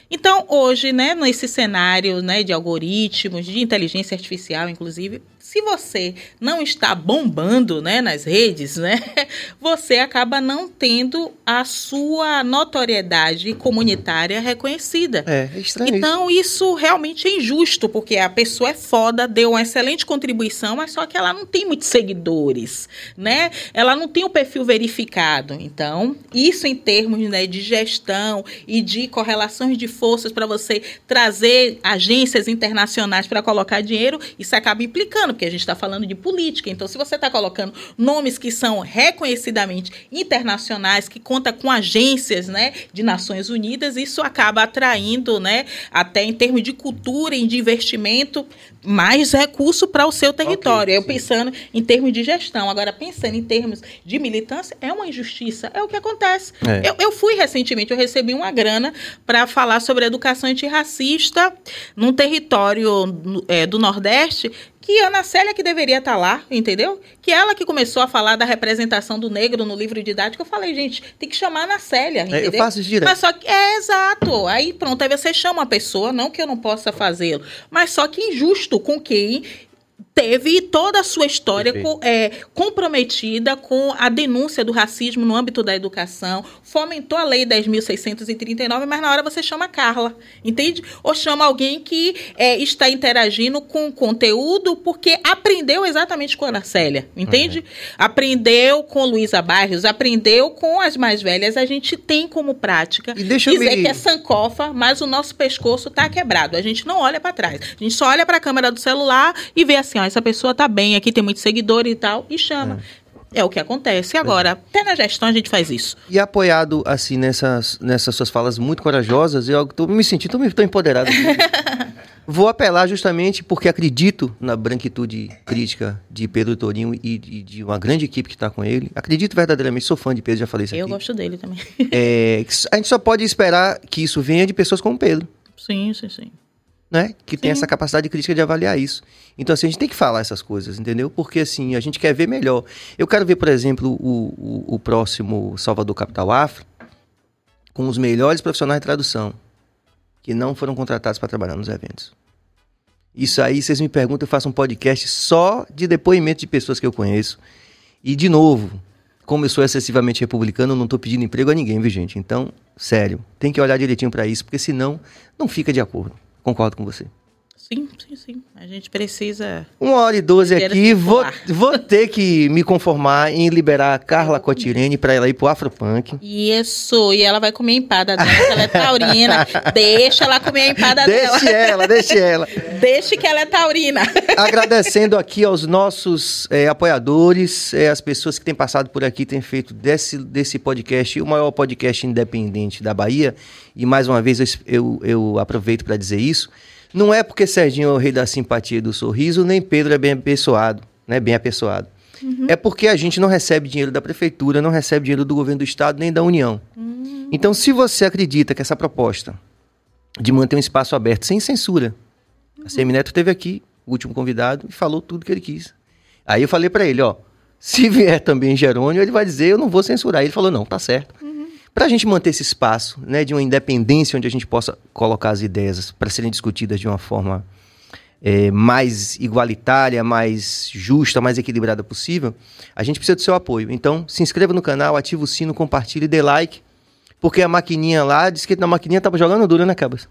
Então, hoje, né, nesse cenário né, de algoritmos, de inteligência artificial, inclusive, se você não está bombando né, nas redes, né, você acaba não tendo a sua notoriedade comunitária reconhecida. É, é estranho. Então, isso. realmente é injusto, porque a pessoa é foda, deu uma excelente contribuição, mas só que ela não tem muitos seguidores, né? Ela não tem o perfil verificado. Então, isso em termos né, de gestão e de correlações de forças para você trazer agências internacionais para colocar dinheiro, isso acaba implicando porque a gente está falando de política. Então, se você está colocando nomes que são reconhecidamente internacionais, que conta com agências né, de Nações Unidas, isso acaba atraindo, né, até em termos de cultura e de investimento, mais recurso para o seu território. Okay, Eu pensando em termos de gestão. Agora, pensando em termos de militância, é uma injustiça. É o que acontece. É. Eu, eu fui recentemente, eu recebi uma grana para falar sobre educação antirracista num território é, do Nordeste que Ana Célia que deveria estar tá lá, entendeu? Que ela que começou a falar da representação do negro no livro didático. Eu falei, gente, tem que chamar a Ana Célia, entendeu? É, eu faço isso direto. Mas só que, é, exato. Aí pronto, aí você chama a pessoa, não que eu não possa fazê-lo, mas só que injusto com quem teve toda a sua história com, é, comprometida com a denúncia do racismo no âmbito da educação, fomentou a Lei 10.639, mas na hora você chama Carla, entende? Ou chama alguém que é, está interagindo com o conteúdo porque aprendeu exatamente com a Ana Célia, entende? Uhum. Aprendeu com Luísa Barrios, aprendeu com as mais velhas. A gente tem como prática dizer me... que é sancofa, mas o nosso pescoço está quebrado. A gente não olha para trás. A gente só olha para a câmera do celular e vê assim, ó, essa pessoa tá bem, aqui tem muitos seguidores e tal, e chama. É. é o que acontece. Agora, é. até na gestão a gente faz isso. E apoiado, assim, nessas, nessas suas falas muito corajosas, eu tô me sentindo, tô, tô empoderado. Vou apelar justamente porque acredito na branquitude crítica de Pedro Torinho e de, de uma grande equipe que está com ele. Acredito verdadeiramente, sou fã de Pedro, já falei isso eu aqui. Eu gosto dele também. É, a gente só pode esperar que isso venha de pessoas como Pedro. Sim, sim, sim né? Que Sim. tem essa capacidade crítica de avaliar isso. Então, assim, a gente tem que falar essas coisas, entendeu? Porque, assim, a gente quer ver melhor. Eu quero ver, por exemplo, o, o, o próximo Salvador Capital Afro com os melhores profissionais de tradução que não foram contratados para trabalhar nos eventos. Isso aí, vocês me perguntam, eu faço um podcast só de depoimento de pessoas que eu conheço. E, de novo, como eu sou excessivamente republicano, eu não estou pedindo emprego a ninguém, viu, gente? Então, sério, tem que olhar direitinho para isso, porque senão não fica de acordo. Concordo com você. Sim, sim, sim. A gente precisa. Uma hora e doze aqui. Vou, vou ter que me conformar em liberar a Carla Cotirene para ela ir pro Afropunk. Isso. E ela vai comer a empada dela. ela é taurina. deixa ela comer a empada deixe dela. Deixe ela, deixe ela. deixe que ela é taurina. Agradecendo aqui aos nossos é, apoiadores, é, as pessoas que têm passado por aqui, têm feito desse, desse podcast o maior podcast independente da Bahia. E mais uma vez eu, eu, eu aproveito para dizer isso. Não é porque Serginho é o rei da simpatia e do sorriso, nem Pedro é bem apessoado, né? Bem apessoado. Uhum. É porque a gente não recebe dinheiro da prefeitura, não recebe dinheiro do governo do estado nem da União. Uhum. Então, se você acredita que essa proposta de manter um espaço aberto sem censura, uhum. a Semineto teve aqui, o último convidado, e falou tudo que ele quis. Aí eu falei para ele, ó, Se vier também Jerônimo, ele vai dizer, eu não vou censurar. Ele falou, não, tá certo. Uhum. Para a gente manter esse espaço né, de uma independência onde a gente possa colocar as ideias para serem discutidas de uma forma é, mais igualitária, mais justa, mais equilibrada possível, a gente precisa do seu apoio. Então, se inscreva no canal, ative o sino, compartilhe, dê like, porque a maquininha lá, disse que na maquininha tava jogando duro, né, Cabas?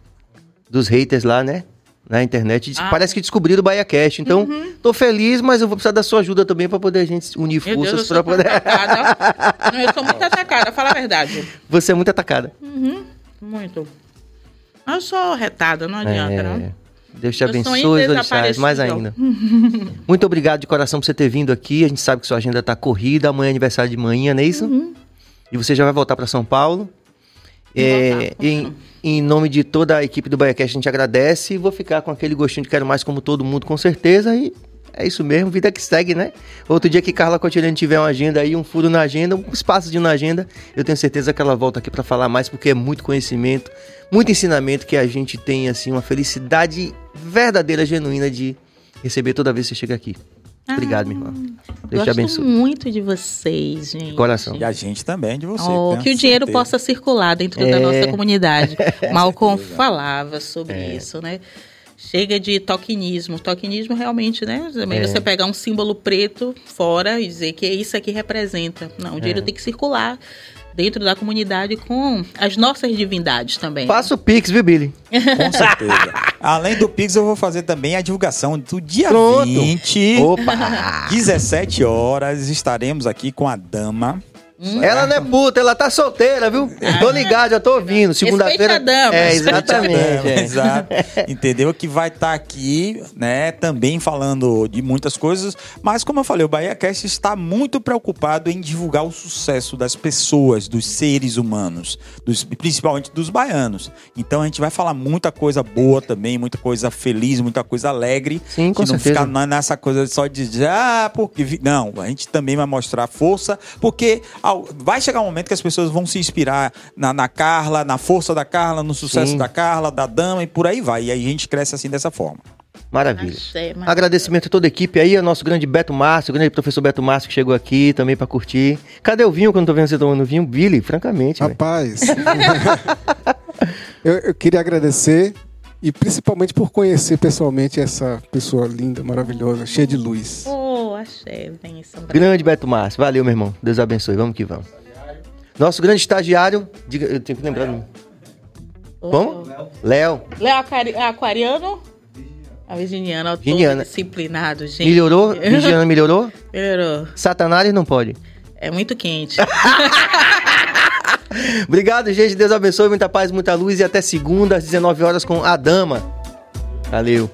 Dos haters lá, né? Na internet. Ah. Parece que descobriram o Bahia Cast. Então, uhum. tô feliz, mas eu vou precisar da sua ajuda também para poder a gente unir Meu forças para poder. Atacada. eu sou muito atacada, fala a verdade. Você é muito atacada. Uhum. Muito. Eu sou retada, não adianta, é... não. Deus te abençoe, Orixás, mais ainda. Muito obrigado de coração por você ter vindo aqui. A gente sabe que sua agenda está corrida. Amanhã é aniversário de manhã, não é isso? Uhum. E você já vai voltar para São Paulo. É, em, em, nome de toda a equipe do BaiaCast, a gente agradece e vou ficar com aquele gostinho de quero mais como todo mundo, com certeza. E é isso mesmo, vida que segue, né? Outro dia que Carla Cotirene tiver uma agenda aí, um furo na agenda, um espaço de na agenda, eu tenho certeza que ela volta aqui para falar mais, porque é muito conhecimento, muito ensinamento que a gente tem, assim, uma felicidade verdadeira, genuína de receber toda vez que você chega aqui. Obrigado, ah, minha irmã. Deus te abençoe. muito de vocês, gente. Coração. E a gente também de você. Oh, que o dinheiro certeza. possa circular dentro é... da nossa comunidade. Malcolm falava sobre é. isso, né? Chega de tokenismo. Tokenismo realmente, né? Também é. você pegar um símbolo preto fora e dizer que é isso aqui representa. Não, o dinheiro é. tem que circular dentro da comunidade com as nossas divindades também. Faça o Pix, viu, Billy? Com certeza. Além do Pix, eu vou fazer também a divulgação do dia Pronto. 20. Opa! 17 horas, estaremos aqui com a dama Hum. Ela não é puta, ela tá solteira, viu? Ah. Tô ligado, já tô ouvindo. Segunda-feira. É, exatamente. É. Exato. Entendeu? Que vai estar tá aqui, né? Também falando de muitas coisas. Mas, como eu falei, o Bahia Cast está muito preocupado em divulgar o sucesso das pessoas, dos seres humanos, dos, principalmente dos baianos. Então a gente vai falar muita coisa boa também, muita coisa feliz, muita coisa alegre. Sim, com que não certeza. ficar nessa coisa só de dizer, ah, porque. Não, a gente também vai mostrar força, porque vai chegar um momento que as pessoas vão se inspirar na, na Carla, na força da Carla, no sucesso Sim. da Carla, da dama e por aí vai. E aí a gente cresce assim dessa forma. Maravilha. Achei, Agradecimento a toda a equipe aí, ao nosso grande Beto Márcio, o grande professor Beto Márcio que chegou aqui também para curtir. Cadê o vinho quando eu tô vendo você tomando vinho? Billy, francamente. Rapaz. eu, eu queria agradecer e principalmente por conhecer pessoalmente essa pessoa linda, maravilhosa, cheia de luz. Oh, achei. Bem grande Beto Márcio. Valeu, meu irmão. Deus abençoe. Vamos que vamos. Nosso grande estagiário. Diga, eu tenho que lembrar. Léo. Como? Léo. Léo Aquariano. A Virginiana, Virginiana. disciplinado, gente. Melhorou? Virginiana melhorou? Melhorou. Satanás não pode. É muito quente. Obrigado, gente. Deus abençoe. Muita paz, muita luz. E até segunda, às 19 horas, com a Dama. Valeu.